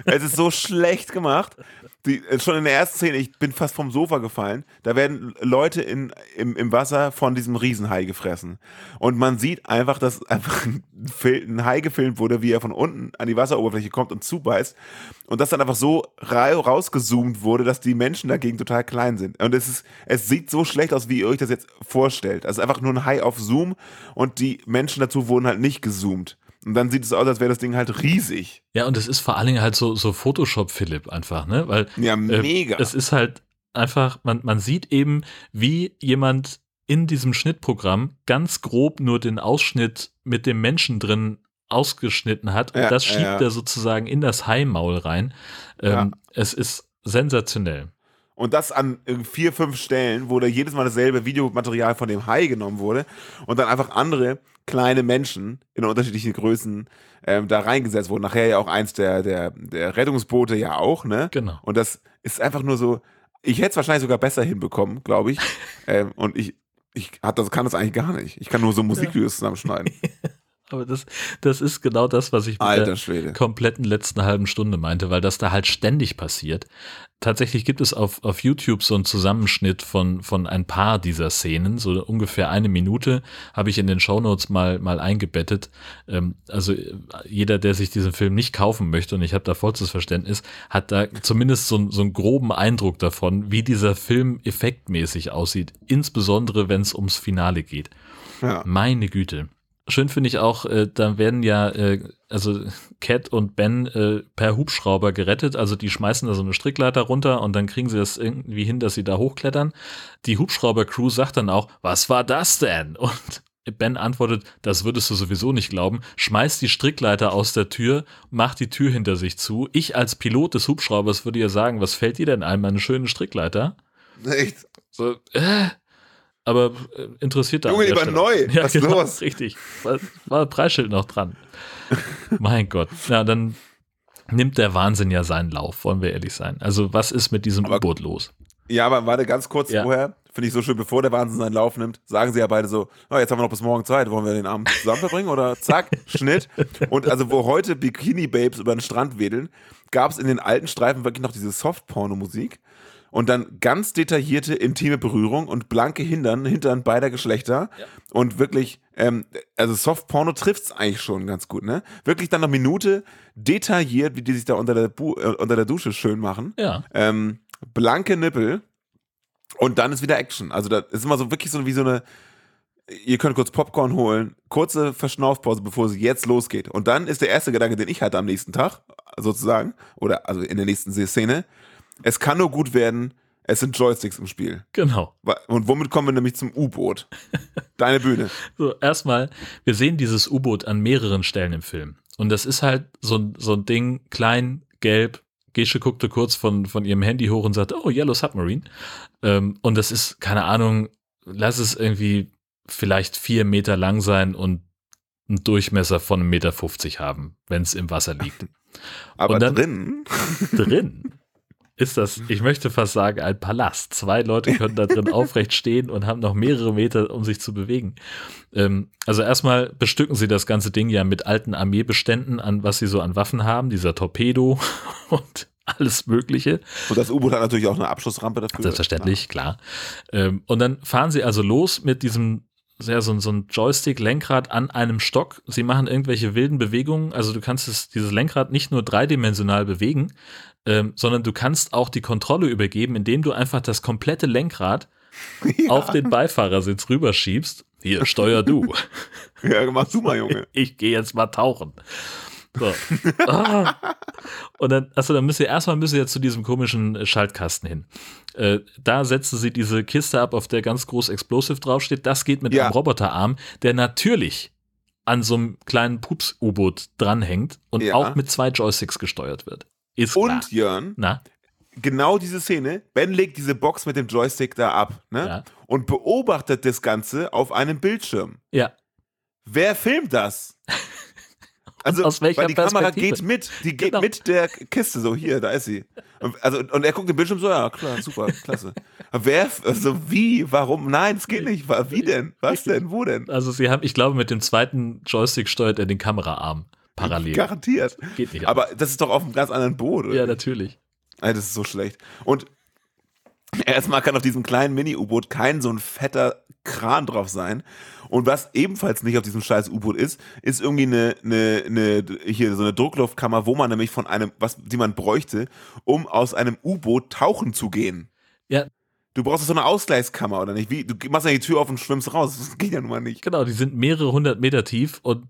es ist so schlecht gemacht. Die, äh, schon in der ersten Szene, ich bin fast vom Sofa gefallen, da werden Leute in, im, im Wasser von diesem Riesenhai gefressen. Und man sieht einfach, dass einfach ein, Hai gefilmt wurde, wie er von unten an die Wasseroberfläche kommt und zubeißt. Und das dann einfach so ra rausgezoomt wurde, dass die Menschen dagegen total klein sind. Und es ist, es sieht so schlecht aus, wie ihr euch das jetzt vorstellt. Also einfach nur ein Hai auf Zoom und die Menschen dazu wurden halt nicht gezoomt. Und dann sieht es aus, als wäre das Ding halt riesig. Ja, und es ist vor allen Dingen halt so, so Photoshop-Philipp einfach, ne? Weil Ja, äh, mega. es ist halt einfach, man, man sieht eben, wie jemand in diesem Schnittprogramm ganz grob nur den Ausschnitt mit dem Menschen drin ausgeschnitten hat und Ja, das ja, schiebt ja. er sozusagen in das Haimaul rein. Ähm, Es ist sensationell. Und das an äh, vier, fünf Stellen, wo da jedes Mal dasselbe Videomaterial von dem Hai genommen wurde und dann einfach andere kleine Menschen in unterschiedlichen Größen ähm, da reingesetzt wurden. Nachher ja auch eins der, der, der Rettungsboote ja auch, ne? Genau. Und das ist einfach nur so, ich hätte es wahrscheinlich sogar besser hinbekommen, glaube ich. ähm, und ich, ich hat das, kann das eigentlich gar nicht. Ich kann nur so Musikvideos zusammenschneiden. Aber das, das ist genau das, was ich mit Alter der Schwede. kompletten letzten halben Stunde meinte, weil das da halt ständig passiert. Tatsächlich gibt es auf, auf YouTube so einen Zusammenschnitt von, von ein paar dieser Szenen, so ungefähr eine Minute, habe ich in den Shownotes mal, mal eingebettet. Ähm, also äh, jeder, der sich diesen Film nicht kaufen möchte, und ich habe da vollstes Verständnis, hat da zumindest so, einen- so einen groben Eindruck davon, wie dieser Film effektmäßig aussieht, insbesondere wenn es ums Finale geht. Ja. Meine Güte. Schön finde ich auch, äh, da werden ja, äh, also Cat und Ben äh, per Hubschrauber gerettet. Also die schmeißen da so eine Strickleiter runter und dann kriegen sie das irgendwie hin, dass sie da hochklettern. Die Hubschrauber-Crew sagt dann auch, was war das denn? Und Ben antwortet, das würdest du sowieso nicht glauben, schmeißt die Strickleiter aus der Tür, macht die Tür hinter sich zu. Ich als Pilot des Hubschraubers würde ja sagen, was fällt dir denn ein, meine schöne Strickleiter? Echt? So, äh, aber äh, interessiert da Junge, lieber Stelle. neu. Ja, Was ist genau, los? richtig. War, war Preisschild noch dran. mein Gott. Ja, dann nimmt der Wahnsinn ja seinen Lauf, wollen wir ehrlich sein. Also, was ist mit diesem U-Boot los? Ja, aber warte ganz kurz Ja. vorher. Finde ich so schön, bevor der Wahnsinn seinen Lauf nimmt, sagen sie ja beide so, oh, jetzt haben wir noch bis morgen Zeit, wollen wir den Abend zusammen verbringen oder zack, Schnitt. Und also wo heute Bikini-Babes über den Strand wedeln, gab es in den alten Streifen wirklich noch diese Soft-Porno-Musik und dann ganz detaillierte intime Berührung und blanke Hindern, Hintern beider Geschlechter und wirklich, ähm, also Soft-Porno trifft es eigentlich schon ganz gut, ne? Wirklich dann eine Minute detailliert, wie die sich da unter der, Bu äh, unter der Dusche schön machen Ja, ähm, blanke Nippel und dann ist wieder Action. Also das ist immer so wirklich so wie so eine, ihr könnt kurz Popcorn holen, kurze Verschnaufpause, bevor es jetzt losgeht. Und dann ist der erste Gedanke, den ich hatte am nächsten Tag, sozusagen, oder also in der nächsten Szene, es kann nur gut werden, es sind Joysticks im Spiel. genau. Und womit kommen wir nämlich zum U-Boot? Deine Bühne. So, erstmal, wir sehen dieses U-Boot an mehreren Stellen im Film. Und das ist halt so, ein- so ein Ding, klein, gelb. Gesche guckte kurz von, von ihrem Handy hoch und sagte, oh, Yellow Submarine. Ähm, und das ist, keine Ahnung, lass es irgendwie vielleicht vier Meter lang sein und einen Durchmesser von 1,50 Meter haben, wenn es im Wasser liegt. Aber dann- drin, drin ist das, ich möchte fast sagen, ein Palast. Zwei Leute können da drin aufrecht stehen und haben noch mehrere Meter, um sich zu bewegen. Ähm, also erstmal bestücken sie das ganze Ding ja mit alten Armeebeständen an, was sie so an Waffen haben, dieser Torpedo und alles Mögliche. und das U-Boot hat natürlich auch eine Abschussrampe dafür. Selbstverständlich, klar. Ähm, und dann fahren sie also los mit diesem sehr so, ein- so ein Joystick-Lenkrad an einem Stock. Sie machen irgendwelche wilden Bewegungen. Also du kannst es, dieses Lenkrad nicht nur dreidimensional bewegen, ähm, sondern du kannst auch die Kontrolle übergeben, indem du einfach das komplette Lenkrad auf den Beifahrersitz rüberschiebst. Hier, steuer du. Ja, mach du mal, Junge. Ich gehe jetzt mal tauchen. So. Ah. Und dann, also dann müsst ihr erstmal müsst ihr zu diesem komischen äh, Schaltkasten hin. Äh, da setzen sie diese Kiste ab, auf der ganz groß Explosive draufsteht. Das geht mit Ja. einem Roboterarm, der natürlich an so einem kleinen Pups-U-Boot dranhängt und Ja. auch mit zwei Joysticks gesteuert wird. Ist klar. Und Jörn, Na, genau diese Szene, Ben legt diese Box mit dem Joystick da ab, ne? Ja. Und beobachtet das Ganze auf einem Bildschirm. ja. Wer filmt das? Also, Aus welcher weil die Kamera geht mit, die geht Genau. mit der Kiste, so hier, da ist sie. Und, also, und er guckt den Bildschirm so, ja, klar, super, klasse. Wer, also wie, warum, nein, es geht nicht, wie denn, was denn, wo denn? Also sie haben, ich glaube, mit dem zweiten Joystick steuert er den Kameraarm parallel. Garantiert. Geht nicht. Aber das ist doch auf einem ganz anderen Boot. oder ja, natürlich. Ey, das ist so schlecht. Und erstmal kann auf diesem kleinen Mini-U-Boot kein so ein fetter Kran drauf sein. Und was ebenfalls nicht auf diesem scheiß U-Boot ist, ist irgendwie eine, eine, eine, hier so eine Druckluftkammer, wo man nämlich von einem, was, die man bräuchte, um aus einem U-Boot tauchen zu gehen. Ja. Du brauchst so eine Ausgleichskammer, oder nicht? Wie, du machst ja die Tür auf und schwimmst raus. Das geht ja nun mal nicht. Genau, die sind mehrere hundert Meter tief und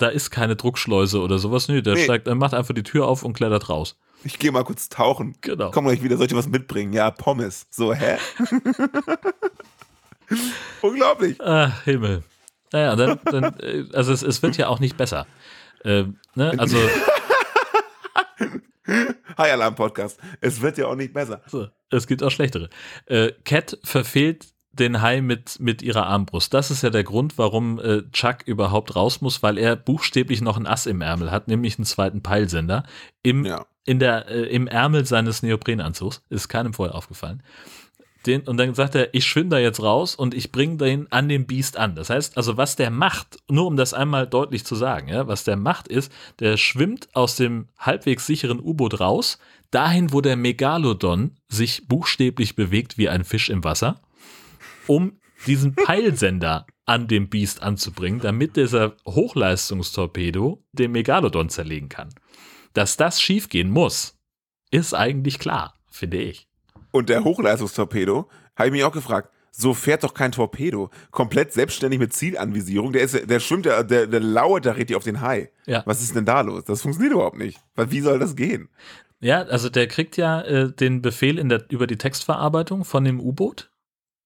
da ist keine Druckschleuse oder sowas. Nö, der Nee. steigt, er macht einfach die Tür auf und klettert raus. Ich gehe mal kurz tauchen. Genau. Komm gleich wieder, soll ich dir was mitbringen? Ja, Pommes. So, hä? Unglaublich. Ah, Himmel. Naja, dann, dann äh, also es, es wird ja auch nicht besser. Ähm, ne? Also, High Alarm Podcast. Es wird ja auch nicht besser. so, es gibt auch schlechtere. Äh, Cat verfehlt den Hai mit, mit ihrer Armbrust. Das ist ja der Grund, warum äh, Chuck überhaupt raus muss, weil er buchstäblich noch ein Ass im Ärmel hat, nämlich einen zweiten Peilsender im, Ja. in der, äh, im Ärmel seines Neoprenanzugs. Ist keinem vorher aufgefallen. Den, und dann sagt er, ich schwimme da jetzt raus und ich bringe den an den Biest an. Das heißt, also was der macht, nur um das einmal deutlich zu sagen, ja, was der macht ist, der schwimmt aus dem halbwegs sicheren U-Boot raus, dahin, wo der Megalodon sich buchstäblich bewegt wie ein Fisch im Wasser, um diesen Peilsender an dem Biest anzubringen, damit dieser Hochleistungstorpedo den Megalodon zerlegen kann. Dass das schiefgehen muss, ist eigentlich klar, finde ich. Und der Hochleistungstorpedo, habe ich mich auch gefragt, so fährt doch kein Torpedo. Komplett selbstständig mit Zielanvisierung. Der, ist, der schwimmt, ja- der, der lauert da richtig auf den Hai. Ja. Was ist denn da los? Das funktioniert überhaupt nicht. Wie soll das gehen? Ja, also der kriegt ja äh, den Befehl der, über die Textverarbeitung von dem U-Boot.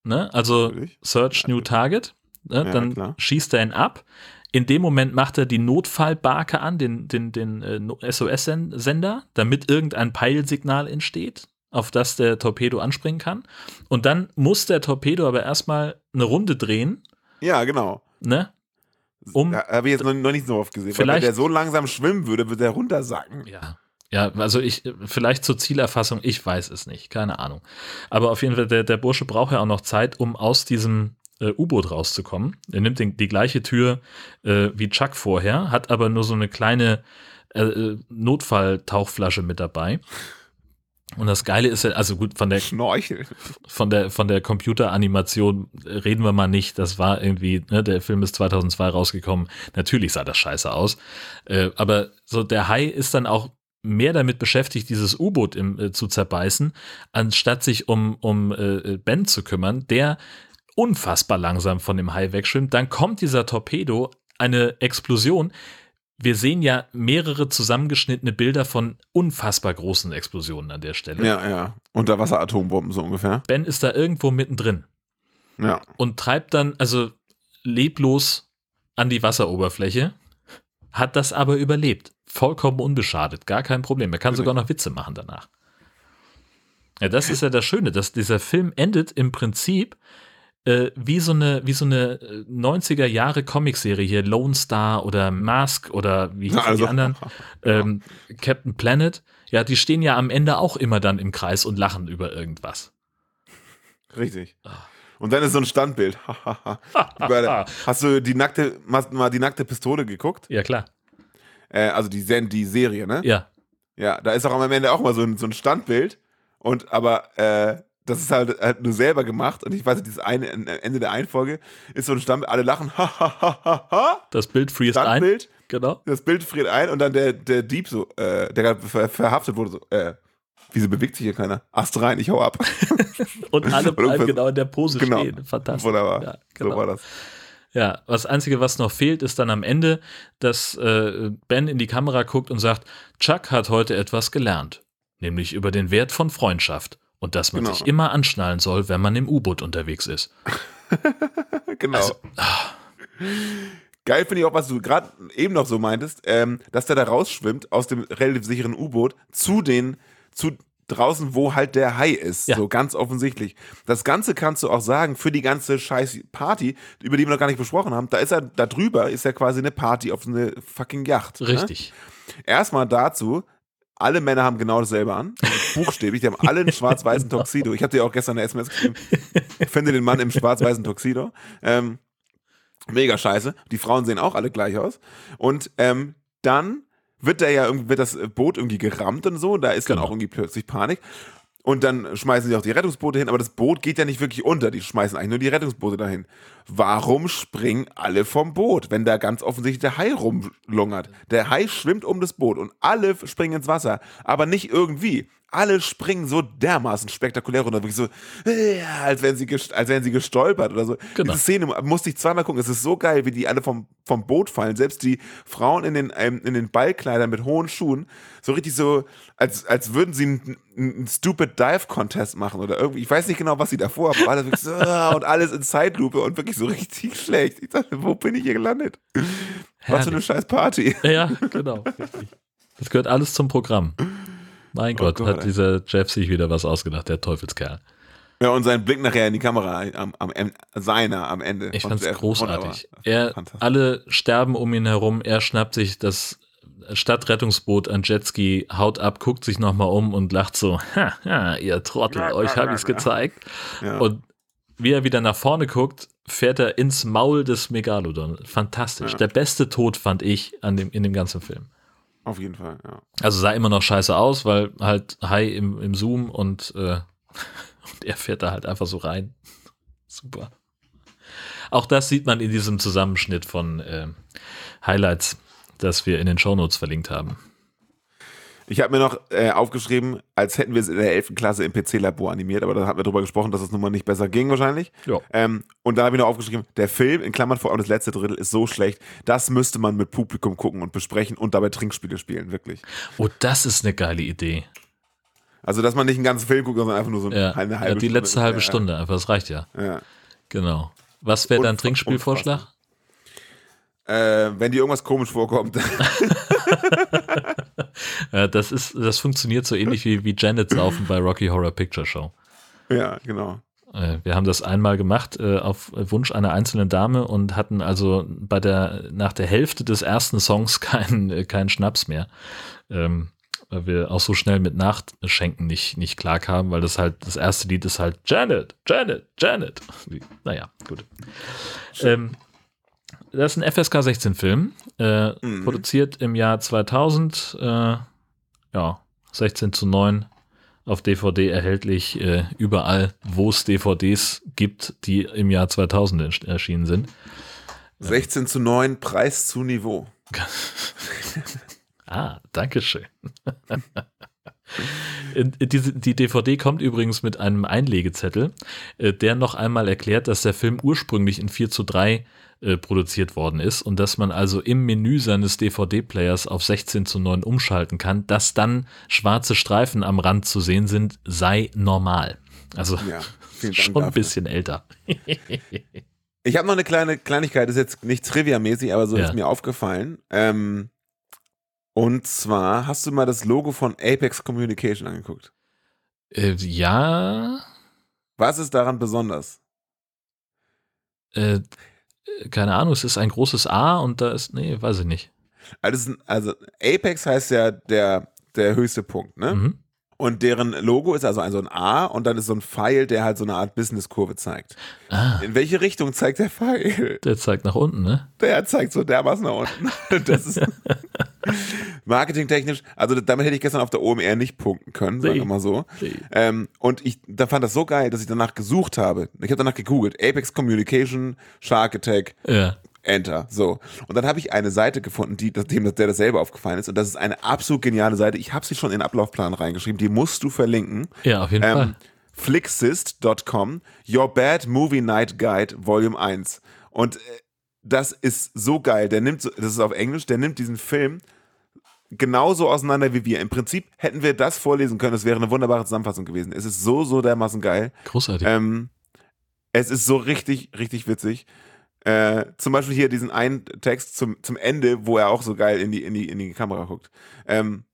Ne? Also Natürlich. Search New Target. Ne? Ja, Dann klar. schießt er ihn ab. In dem Moment macht er die Notfallbarke an, den, den, den äh, SOS-Sender, damit irgendein Peilsignal entsteht, auf das der Torpedo anspringen kann. Und dann muss der Torpedo aber erstmal eine Runde drehen, Ja, genau. ne? Um, Da habe ich jetzt noch, noch nicht so oft gesehen. Weil wenn Vielleicht- der so langsam schwimmen würde, würde der runtersacken. Ja. Ja, also ich, vielleicht zur Zielerfassung, ich weiß es nicht, keine Ahnung. Aber auf jeden Fall, der, der Bursche braucht ja auch noch Zeit, um aus diesem äh, U-Boot rauszukommen. Er nimmt den, die gleiche Tür äh, wie Chuck vorher, hat aber nur so eine kleine äh, Notfalltauchflasche mit dabei. Und das Geile ist ja, also gut, von der, Schnorchel. von der, von der Computeranimation reden wir mal nicht. Das war irgendwie, ne, der Film ist 2002 rausgekommen. Natürlich sah das scheiße aus. Äh, aber so der Hai ist dann auch mehr damit beschäftigt, dieses U-Boot äh, zu zerbeißen, anstatt sich um, um äh, Ben zu kümmern, der unfassbar langsam von dem Hai wegschwimmt. Dann kommt dieser Torpedo, eine Explosion. Wir sehen ja mehrere zusammengeschnittene Bilder von unfassbar großen Explosionen an der Stelle. Ja, ja. Unterwasser-Atombomben so ungefähr. Ben ist da irgendwo mittendrin Ja. und treibt dann also leblos an die Wasseroberfläche, hat das aber überlebt. Vollkommen unbeschadet, gar kein Problem. Er kann Natürlich. sogar noch Witze machen danach. Ja, das ist ja das Schöne, dass dieser Film endet im Prinzip äh, wie so eine, wie so eine äh, 90er Jahre Comicserie hier, Lone Star oder Mask oder wie hießen Also- die anderen, ähm, Captain Planet. Ja, die stehen ja am Ende auch immer dann im Kreis und lachen über irgendwas. Richtig. Und dann ist so ein Standbild. Hast du die nackte, mal die nackte Pistole geguckt? ja, klar. Äh, also die, die Serie, ne? Ja, Ja, da ist auch am Ende auch mal so ein, so ein Standbild. Und aber äh, das ist halt, halt nur selber gemacht. Und ich weiß nicht, dieses eine Ende der Einfolge ist so ein Standbild, alle lachen, ha, ha, ha, ha, ha. das Bild friest ein. Genau. das Bild friert ein und dann der, der Dieb so, äh, der gerade ver verhaftet wurde, so, äh, wieso bewegt sich hier keiner? Ast rein, ich hau ab. Und alle bleiben genau in der Pose Genau. stehen. Fantastisch. Wunderbar. Ja, So genau. war das. Ja, das Einzige, was noch fehlt, ist dann am Ende, dass äh, Ben in die Kamera guckt und sagt, Chuck hat heute etwas gelernt, nämlich über den Wert von Freundschaft und dass man Genau. sich immer anschnallen soll, wenn man im U-Boot unterwegs ist. Genau. Also, Geil finde ich auch, was du gerade eben noch so meintest, ähm, dass der da rausschwimmt aus dem relativ sicheren U-Boot zu den, zu draußen, wo halt der Hai ist. Ja. So ganz offensichtlich. Das Ganze kannst du auch sagen für die ganze scheiß Party, über die wir noch gar nicht besprochen haben. Da ist er, da drüber ist ja quasi eine Party auf eine fucking Yacht. Ne? Richtig. Erstmal dazu, alle Männer haben genau dasselbe an. Buchstäblich, die haben alle einen schwarz-weißen Tuxedo. Ich habe dir auch gestern eine SMS geschrieben. Finde den Mann im schwarz-weißen Tuxedo. Ähm, mega scheiße. Die Frauen sehen auch alle gleich aus. Und ähm, dann wird da ja irgendwie, wird das Boot irgendwie gerammt und so. Da ist dann Genau. auch irgendwie plötzlich Panik. Und dann schmeißen sie auch die Rettungsboote hin, aber das Boot geht ja nicht wirklich unter. Die schmeißen eigentlich nur die Rettungsboote dahin. Warum springen alle vom Boot, wenn da ganz offensichtlich der Hai rumlungert? Der Hai schwimmt um das Boot und alle springen ins Wasser, aber nicht irgendwie. Alle springen so dermaßen spektakulär runter, wirklich so, äh, als wären sie, als wären sie gestolpert oder so. Genau. Diese Szene musste ich zweimal gucken. Es ist so geil, wie die alle vom, vom Boot fallen. Selbst die Frauen in den, ähm, in den Ballkleidern mit hohen Schuhen, so richtig so, als, als würden sie einen, einen Stupid Dive Contest machen oder irgendwie. Ich weiß nicht genau, was sie davor haben, aber alles wirklich so, und alles in Zeitlupe und wirklich so richtig schlecht. Ich dachte, wo bin ich hier gelandet? Was für eine Herrlich. scheiß Party. Ja, genau. Richtig. Das gehört alles zum Programm. Mein Oh Gott, Gott, hat dieser Jeff sich wieder was ausgedacht, der Teufelskerl. Ja, und sein Blick nachher in die Kamera, am, am, seiner am Ende. Ich fand's großartig. Er, alle sterben um ihn herum, er schnappt sich das Stadtrettungsboot an Jetski, haut ab, guckt sich nochmal um und lacht so, ha, ihr Trottel, Ja, euch habe ich's ja. gezeigt. Ja. Und wie er wieder nach vorne guckt, fährt er ins Maul des Megalodon. Fantastisch. Der beste Tod fand ich an dem, in dem ganzen Film. Auf jeden Fall, ja. Also sah immer noch scheiße aus, weil halt Hai im, im Zoom und, äh, und er fährt da halt einfach so rein. Super. Auch das sieht man in diesem Zusammenschnitt von äh, Highlights, das wir in den Shownotes verlinkt haben. Ich habe mir noch äh, aufgeschrieben, als hätten wir es in der 11. Klasse im PC-Labor animiert, aber da hatten wir drüber gesprochen, dass es nun mal nicht besser ging wahrscheinlich. Ja. Ähm, und da habe ich noch aufgeschrieben, der Film, in Klammern vor allem das letzte Drittel, ist so schlecht, das müsste man mit Publikum gucken und besprechen und dabei Trinkspiele spielen, wirklich. Oh, das ist eine geile Idee. Also, dass man nicht einen ganzen Film guckt, sondern einfach nur so Ja, eine ja halbe die letzte halbe Ja, Stunde einfach, das reicht ja. Ja. Genau. Was wäre dein Trinkspielvorschlag? Äh, wenn dir irgendwas komisch vorkommt, Äh, das ist, das funktioniert so ähnlich wie, wie Janet saufen bei Rocky Horror Picture Show. ja, genau. Äh, Wir haben das einmal gemacht äh, auf Wunsch einer einzelnen Dame und hatten also bei der nach der Hälfte des ersten Songs keinen äh, keinen Schnaps mehr, ähm, weil wir auch so schnell mit Nachschenken nicht nicht klar kamen, weil das halt das erste Lied ist halt Janet, Janet, Janet. Naja, gut. Ähm, das ist ein FSK 16 Film, äh, Mhm. produziert im Jahr 2000, äh, ja 16 zu 9 auf DVD erhältlich äh, überall, wo es DVDs gibt, die im Jahr 2000 ents- erschienen sind. 16 zu 9, Preis zu Niveau. Ah, in diese- Die DVD kommt übrigens mit einem Einlegezettel, äh, der noch einmal erklärt, dass der Film ursprünglich in 4 zu 3 äh, produziert worden ist und dass man also im Menü seines DVD-Players auf 16 zu 9 umschalten kann, dass dann schwarze Streifen am Rand zu sehen sind, sei normal. Also Ja, schon ein dafür. bisschen älter. Ich habe noch eine kleine Kleinigkeit, ist jetzt nicht trivia-mäßig, aber so Ja. ist mir aufgefallen. Ähm, und zwar, hast du mal das Logo von Apex Communication angeguckt? Äh, ja, Was ist daran besonders? äh, keine Ahnung, es ist ein großes A und da ist, nee, weiß ich nicht. Also, also Apex heißt ja der, der höchste Punkt, ne? Mhm. Und deren Logo ist also ein, so ein A und dann ist so ein Pfeil, der halt so eine Art Business-Kurve zeigt. Ah, In welche Richtung zeigt der Pfeil? der zeigt nach unten, ne? Der zeigt so dermaßen nach unten. Das ist marketingtechnisch, also damit hätte ich gestern auf der OMR nicht punkten können, sagen wir mal so. Ähm, und ich da fand das so geil, dass ich danach gesucht habe. Ich habe danach gegoogelt. Apex Communication, Shark Attack, Ja. Enter. So. Und dann habe ich eine Seite gefunden, die, dem der dasselbe aufgefallen ist. Und das ist eine absolut geniale Seite. Ich habe sie schon in den Ablaufplan reingeschrieben. Die musst du verlinken. Ja, auf jeden Ähm, Fall. Flixist.com, Your Bad Movie Night Guide, Volume 1. Und äh, das ist so geil. Der nimmt, das ist auf Englisch, der nimmt diesen Film genauso auseinander wie wir. Im Prinzip hätten wir das vorlesen können, es wäre eine wunderbare Zusammenfassung gewesen. Es ist so, so dermaßen geil. Großartig. Ähm, es ist so richtig, richtig witzig. Äh, zum Beispiel hier diesen einen Text zum, zum Ende, wo er auch so geil in die, in die, in die Kamera guckt. Ähm,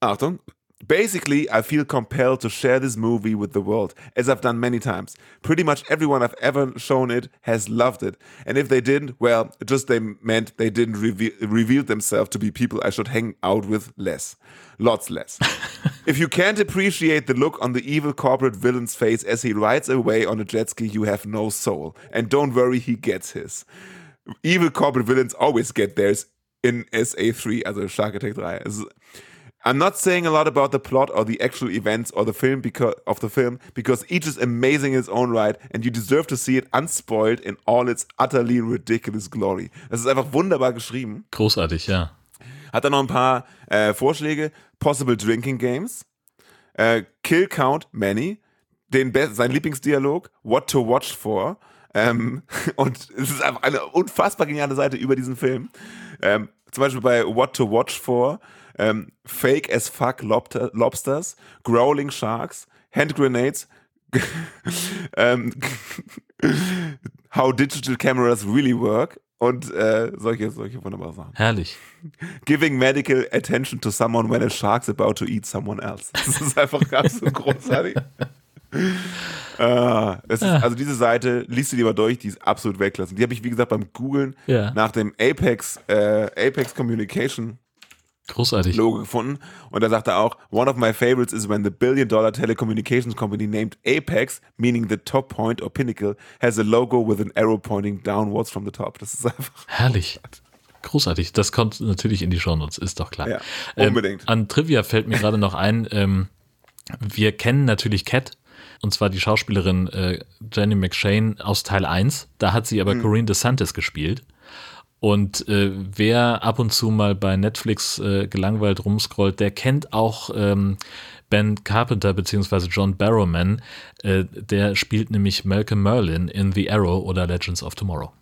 Achtung. Basically, I feel compelled to share this movie with the world, as I've done many times. Pretty much everyone I've ever shown it has loved it. And if they didn't, well, just they meant they didn't reveal, reveal themselves to be people I should hang out with less. Lots less. if you can't appreciate the look on the evil corporate villain's face as he rides away on a jet ski, you have no soul. And don't worry, he gets his. Evil corporate villains always get theirs in SA3, also Shark Attack 3. I'm not saying a lot about the plot or the actual events or the film because of the film because each is amazing in its own right and you deserve to see it unspoiled in all its utterly ridiculous glory. Das ist einfach wunderbar geschrieben. Großartig, ja. Hat er noch ein paar äh, Vorschläge? Possible Drinking Games, äh, Kill Count Many, den Be sein Lieblingsdialog, What to Watch For. Ähm, und es ist einfach eine unfassbar geniale Seite über diesen Film. Ähm, zum Beispiel bei What to Watch For, ähm, Fake as Fuck Lobster, Lobsters, Growling Sharks, Hand Grenades, ähm, How Digital Cameras Really Work und äh, solche, solche wunderbare Sachen. Herrlich. Giving medical attention to someone when a shark's about to eat someone else. Das ist einfach ganz so großartig. Es ist, also diese Seite, liest du lieber durch, die ist absolut Weltklasse. Die habe ich, wie gesagt, beim Googlen Ja. nach dem Apex, äh, Apex Communication Großartig. Logo gefunden. Und da sagt er auch, one of my favorites is when the billion dollar telecommunications company named Apex, meaning the top point or pinnacle, has a logo with an arrow pointing downwards from the top. Das ist einfach Herrlich. Großartig. Das kommt natürlich in die Shownotes, ist doch klar. Ja, Ähm, unbedingt. an Trivia fällt mir gerade noch ein, ähm, wir kennen natürlich Cat, und zwar die Schauspielerin äh, Jenny McShane aus Teil 1. Da hat sie Mhm. aber Corinne DeSantis gespielt. Und äh, wer ab und zu mal bei Netflix äh, gelangweilt rumscrollt, der kennt auch ähm, Ben Carpenter bzw. John Barrowman. Äh, der spielt nämlich Malcolm Merlin in The Arrow oder Legends of Tomorrow.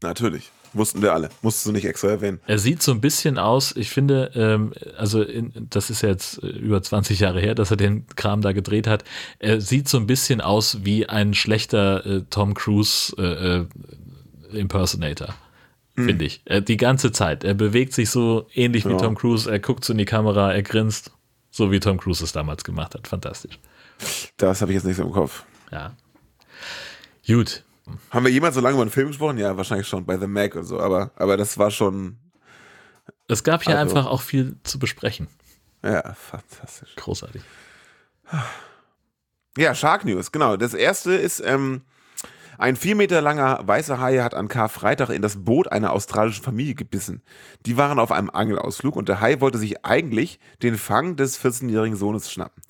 natürlich. Wussten wir alle. Musstest du nicht extra erwähnen. Er sieht so ein bisschen aus, ich finde, ähm, also in, das ist ja jetzt äh, über 20 Jahre her, dass er den Kram da gedreht hat. Er sieht so ein bisschen aus wie ein schlechter äh, Tom Cruise äh, Impersonator, finde ich. Äh, die ganze Zeit. Er bewegt sich so ähnlich wie Ja. Tom Cruise, er guckt so in die Kamera, er grinst, so wie Tom Cruise es damals gemacht hat. Fantastisch. Das habe ich jetzt nicht so im Kopf. Ja. Gut. Haben wir jemals so lange über einen Film gesprochen? Ja, wahrscheinlich schon bei The Mac und so, aber, aber das war schon, Es gab hier Also- einfach auch viel zu besprechen. ja, fantastisch. Großartig. Ja, Shark News, genau. Das erste ist, ähm, ein vier Meter langer weißer Hai hat an Karfreitag in das Boot einer australischen Familie gebissen. Die waren auf einem Angelausflug und der Hai wollte sich eigentlich den Fang des 14-jährigen Sohnes schnappen.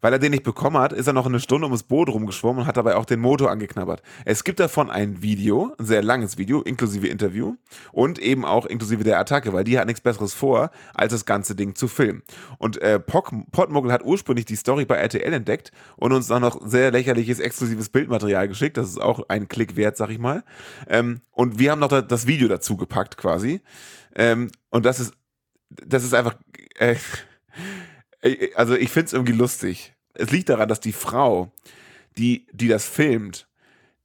Weil er den nicht bekommen hat, ist er noch eine Stunde ums Boot rumgeschwommen und hat dabei auch den Motor angeknabbert. Es gibt davon ein Video, ein sehr langes Video, inklusive Interview und eben auch inklusive der Attacke, weil die hat nichts Besseres vor, als das ganze Ding zu filmen. Und äh, Pock, Potmuggel hat ursprünglich die Story bei RTL entdeckt und uns dann noch sehr lächerliches exklusives Bildmaterial geschickt. Das ist auch ein Klick wert, sag ich mal. Ähm, und wir haben noch da, das Video dazu gepackt quasi. Ähm, und das ist, das ist einfach, äh, also ich finde es irgendwie lustig. Es liegt daran, dass die Frau, die, die das filmt,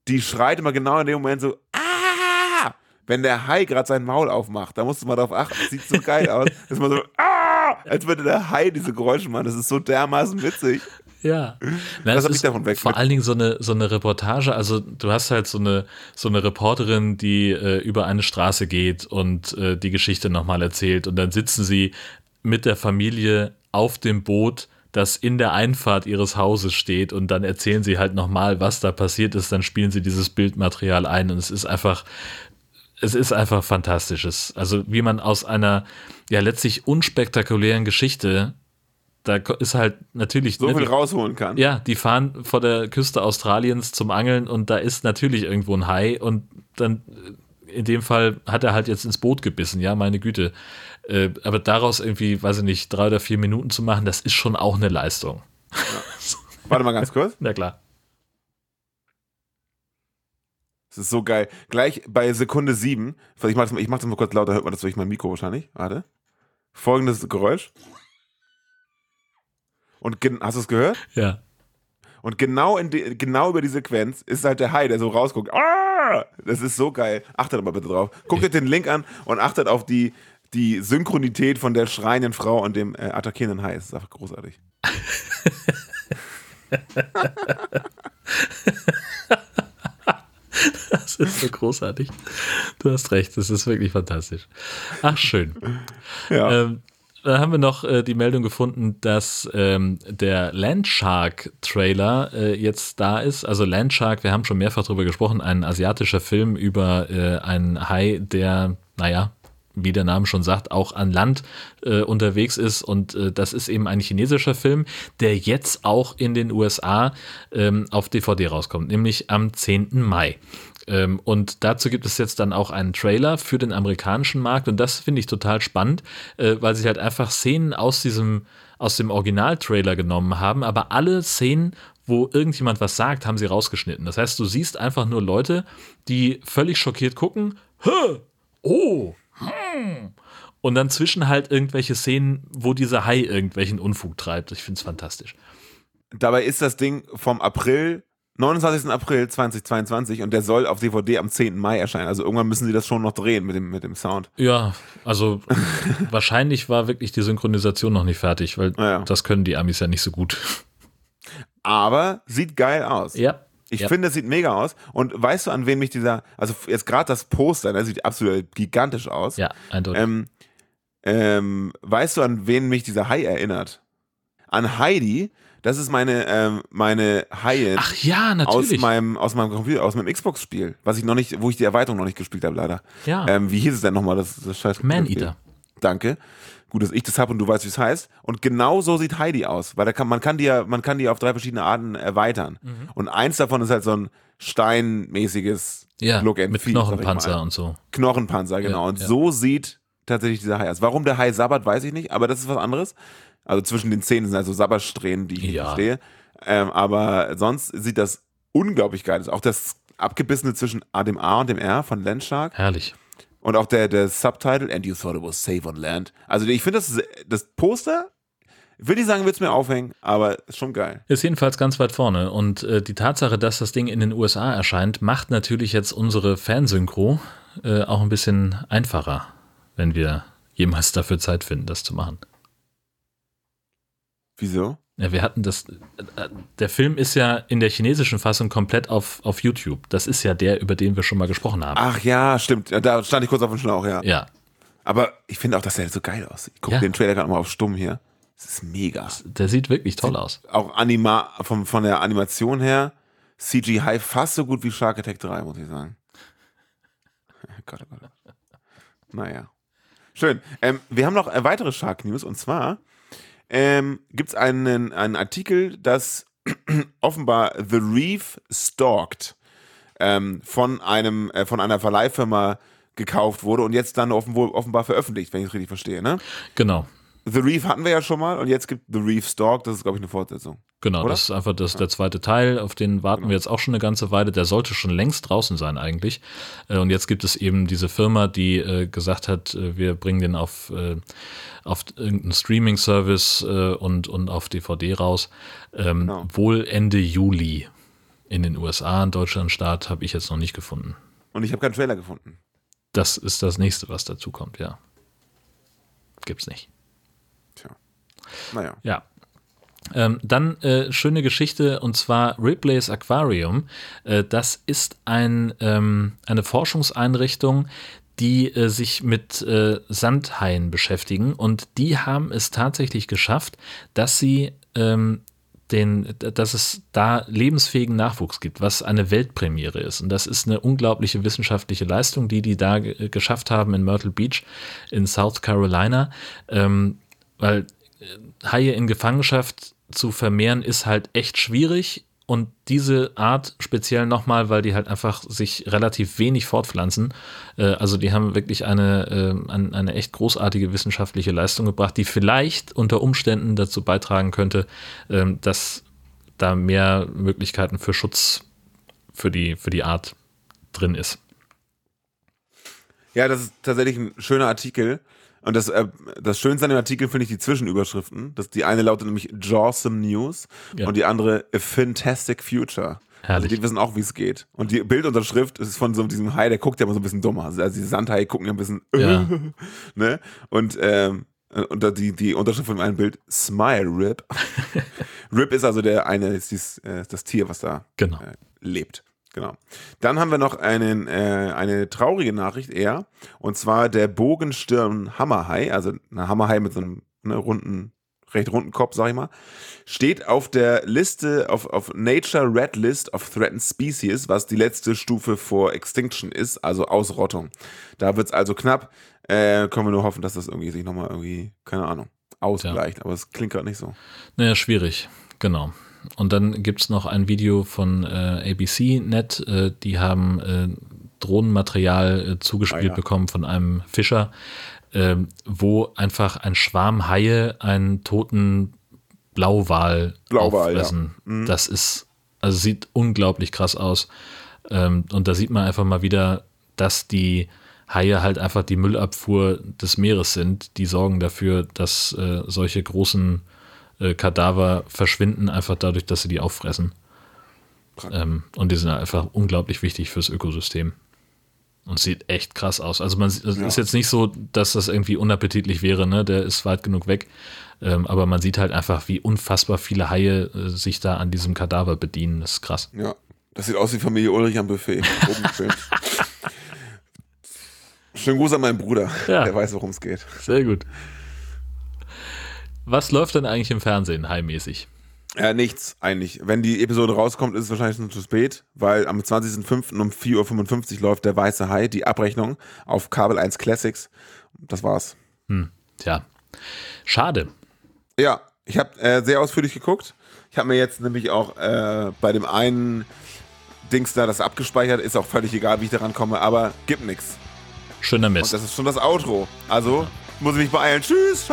die schreit immer genau in dem Moment so, ah! Wenn der Hai gerade sein Maul aufmacht, da musst du mal drauf achten. Das sieht so geil aus. Das ist mal so, ah! Als würde der Hai diese Geräusche machen. Das ist so dermaßen witzig. Ja. Na, Was es hab ich ist davon weg Vor allen Dingen so eine, so eine Reportage. Also du hast halt so eine, so eine Reporterin, die äh, über eine Straße geht und äh, die Geschichte nochmal erzählt. Und dann sitzen sie mit der Familie auf dem Boot, das in der Einfahrt ihres Hauses steht. Und dann erzählen sie halt nochmal, was da passiert ist. Dann spielen sie dieses Bildmaterial ein. Und es ist einfach es ist einfach fantastisches. Also wie man aus einer ja letztlich unspektakulären Geschichte, da ist halt natürlich So ne, viel rausholen kann. ja, die fahren vor der Küste Australiens zum Angeln und da ist natürlich irgendwo ein Hai und dann äh, in dem Fall hat er halt jetzt ins Boot gebissen, ja, meine Güte. Äh, aber daraus irgendwie, weiß ich nicht, drei oder vier Minuten zu machen, das ist schon auch eine Leistung. Warte mal ganz kurz. Na klar. Das ist so geil. Gleich bei Sekunde 7, ich mach das mach das mal kurz lauter, hört man das durch mein Mikro wahrscheinlich. Warte. Folgendes Geräusch. Und hast du es gehört? Ja. Und genau, in die, genau über die Sequenz ist halt der Hai, der so rausguckt. Ah! Das ist so geil. Achtet aber bitte drauf. Guckt euch den Link an und achtet auf die die Synchronität von der schreienden Frau und dem äh, attackierenden Hai ist einfach großartig. Das ist so großartig. Du hast recht, das ist wirklich fantastisch. Ach, schön. Ja. Ähm, da haben wir noch äh, die Meldung gefunden, dass ähm, der Landshark-Trailer äh, jetzt da ist. Also Landshark, wir haben schon mehrfach darüber gesprochen, ein asiatischer Film über äh, einen Hai, der, naja, wie der Name schon sagt, auch an Land äh, unterwegs ist. Und äh, das ist eben ein chinesischer Film, der jetzt auch in den USA ähm, auf DVD rauskommt, nämlich am 10. Mai. Ähm, und dazu gibt es jetzt dann auch einen Trailer für den amerikanischen Markt. Und das finde ich total spannend, äh, weil sie halt einfach Szenen aus diesem, aus dem Original-Trailer genommen haben, aber alle Szenen wo irgendjemand was sagt, haben sie rausgeschnitten. Das heißt, du siehst einfach nur Leute, die völlig schockiert gucken. Hä? Oh, hm. Und dann zwischen halt irgendwelche Szenen, wo dieser Hai irgendwelchen Unfug treibt. Ich finde es fantastisch. Dabei ist das Ding vom April, 29. April 2022 und der soll auf DVD am 10. Mai erscheinen. Also irgendwann müssen sie das schon noch drehen mit dem, mit dem Sound. Ja, also wahrscheinlich war wirklich die Synchronisation noch nicht fertig, weil Ja, das können die Amis ja nicht so gut. Aber sieht geil aus. Ja. Ich Ja. finde, es sieht mega aus. Und weißt du, an wen mich dieser, also jetzt gerade das Poster, das sieht absolut gigantisch aus. Ja, eindeutig. Ähm, ähm, weißt du, an wen mich dieser Hai erinnert? An Heidi. Das ist meine, ähm, meine Haie Ach ja, aus natürlich. meinem, aus meinem Computer, aus meinem Xbox-Spiel, was ich noch nicht, wo ich die Erweiterung noch nicht gespielt habe, leider. ja, Ähm, wie hieß es denn nochmal, das, das scheiß Man-Eater. Danke. Gut, dass ich das habe und du weißt, wie es heißt. Und genau so sieht Heidi aus, weil da kann, man kann die ja, man kann die auf drei verschiedene Arten erweitern. Mhm. Und eins davon ist halt so ein steinmäßiges Ja, Look and mit ich Knochenpanzer und so. Knochenpanzer, genau. Ja, und ja. so sieht tatsächlich dieser Hai aus. Warum der Hai sabbert, weiß ich nicht, aber das ist was anderes. Also zwischen den Zähnen sind also Sabbersträhnen, die ich nicht Ja. verstehe. Ähm, aber sonst sieht das unglaublich geil aus. Auch das abgebissene zwischen A, dem A und dem R von Landshark. Herrlich. Und auch der, der Subtitle, And You Thought It Was Safe on Land. Also ich finde das, das Poster, will ich sagen, wird es mir aufhängen, aber ist schon geil. Ist jedenfalls ganz weit vorne. Und äh, die Tatsache, dass das Ding in den USA erscheint, macht natürlich jetzt unsere Fansynchro äh, auch ein bisschen einfacher, wenn wir jemals dafür Zeit finden, das zu machen. Wieso? Ja, wir hatten das. äh, Der Film ist ja in der chinesischen Fassung komplett auf, auf YouTube. Das ist ja der, über den wir schon mal gesprochen haben. Ach ja, stimmt. Da stand ich kurz auf dem Schlauch, ja. Ja, Aber ich finde auch, dass der so geil aussieht. Ich gucke Ja. den Trailer gerade mal auf Stumm hier. Das ist mega. der sieht wirklich toll aus. Auch Anima von, von der Animation her, CGI fast so gut wie Shark Attack 3, muss ich sagen. Gott, oh Gott. Naja. Schön. Ähm, wir haben noch äh, weitere Shark News und zwar ähm, gibt es einen, einen Artikel, dass offenbar The Reef Stalked ähm, von, einem, äh, von einer Verleihfirma gekauft wurde und jetzt dann offenbar veröffentlicht, wenn ich es richtig verstehe. Ne? Genau. The Reef hatten wir ja schon mal und jetzt gibt The Reef Stalked, das ist, glaube ich, eine Fortsetzung. Genau, Oder? das ist einfach das, der zweite Teil, auf den warten wir jetzt auch schon eine ganze Weile. Der sollte schon längst draußen sein eigentlich. Äh, Und jetzt gibt es eben diese Firma, die äh, gesagt hat, äh, wir bringen den auf, äh, auf irgendeinen Streaming-Service äh, und, und auf DVD raus. Ähm, Genau. Wohl Ende Juli in den USA. In Deutschland Start habe ich jetzt noch nicht gefunden. Und ich habe keinen Trailer gefunden. Das ist das nächste, was dazu kommt, ja. Gibt's nicht. Naja. Ja. Ähm, dann äh, schöne Geschichte und zwar Ripley's Aquarium. Äh, das ist ein, ähm, eine Forschungseinrichtung, die äh, sich mit äh, Sandhaien beschäftigen und die haben es tatsächlich geschafft, dass sie ähm, den, dass es da lebensfähigen Nachwuchs gibt, was eine Weltpremiere ist. Und das ist eine unglaubliche wissenschaftliche Leistung, die die da ge- geschafft haben in Myrtle Beach in South Carolina. Ähm, weil äh, Haie in Gefangenschaft zu vermehren ist halt echt schwierig und diese Art speziell nochmal, weil die halt einfach sich relativ wenig fortpflanzen. Äh, also die haben wirklich eine, äh, ein- eine echt großartige wissenschaftliche Leistung gebracht, die vielleicht unter Umständen dazu beitragen könnte, ähm, dass da mehr Möglichkeiten für Schutz für die, für die Art drin ist. Ja, das ist tatsächlich ein schöner Artikel. Und das, äh, das Schönste an dem Artikel finde ich die Zwischenüberschriften. Das, die eine lautet nämlich Jawsome News Ja. und die andere A Fantastic Future. Herrlich. Also die wissen auch, wie es geht. Und die Bildunterschrift ist von so diesem Hai, der guckt ja immer so ein bisschen dummer. Also die Sandhaie gucken ja ein bisschen, Ja. ne? Und, ähm, und da die, die Unterschrift von einem Bild, Smile Rip. Rip ist also der eine, ist dies, äh, das Tier, was da Genau. äh, lebt. Genau. Dann haben wir noch einen, äh, eine traurige Nachricht eher. Und zwar der Bogenstirn-Hammerhai, also ein Hammerhai mit so einem ne, runden, recht runden Kopf, sag ich mal, steht auf der Liste, auf, auf Nature Red List of Threatened Species, was die letzte Stufe vor Extinction ist, also Ausrottung. Da wird es also knapp. Äh, können wir nur hoffen, dass das irgendwie sich nochmal irgendwie, keine Ahnung, ausgleicht. Aber es klingt gerade nicht so. Naja, schwierig, genau. Und dann gibt es noch ein Video von äh, ABC-Net, äh, die haben äh, Drohnenmaterial äh, zugespielt Ah, ja. bekommen von einem Fischer, ähm, wo einfach ein Schwarm Haie einen toten Blauwal, Blauwal, ja. auffressen. Mhm. Das ist, also sieht unglaublich krass aus. Ähm, und da sieht man einfach mal wieder, dass die Haie halt einfach die Müllabfuhr des Meeres sind. Die sorgen dafür, dass äh, solche großen äh, Kadaver verschwinden, einfach dadurch, dass sie die auffressen. Ähm, und die sind einfach unglaublich wichtig fürs Ökosystem. Und sieht echt krass aus. Also man es Ja. ist jetzt nicht so, dass das irgendwie unappetitlich wäre, ne? Der ist weit genug weg. Ähm, aber man sieht halt einfach, wie unfassbar viele Haie äh, sich da an diesem Kadaver bedienen. Das ist krass. Ja, das sieht aus wie Familie Ulrich am Buffet. Schönen Gruß an meinen Bruder. Ja. Der weiß, worum es geht. Sehr gut. Was läuft denn eigentlich im Fernsehen, haimäßig? Ja, nichts eigentlich. Wenn die Episode rauskommt, ist es wahrscheinlich schon zu spät, weil am 20.05. um 4.55 Uhr läuft der Weiße Hai, die Abrechnung auf Kabel 1 Classics. Das war's. Tja, schade. Ja, ich habe äh, sehr ausführlich geguckt. Ich habe mir jetzt nämlich auch äh, bei dem einen Dings da das abgespeichert. Ist auch völlig egal, wie ich daran komme, aber gibt nichts. Schöner Und Mist. das ist schon das Outro. Also muss ich mich beeilen. Tschüss.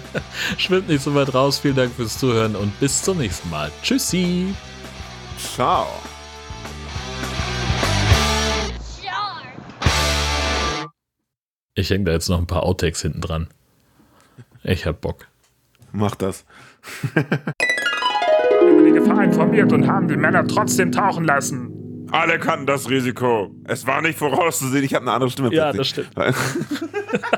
Schwimmt nicht so weit raus. Vielen Dank fürs Zuhören und bis zum nächsten Mal. Tschüssi. Ciao. Ich hänge da jetzt noch ein paar Outtakes hinten dran. Ich hab Bock. Mach das. über die Gefahr informiert und haben die Männer trotzdem tauchen lassen. Alle kannten das Risiko. Es war nicht vorauszusehen. Ich habe eine andere Stimme. Ja, plötzlich. das stimmt.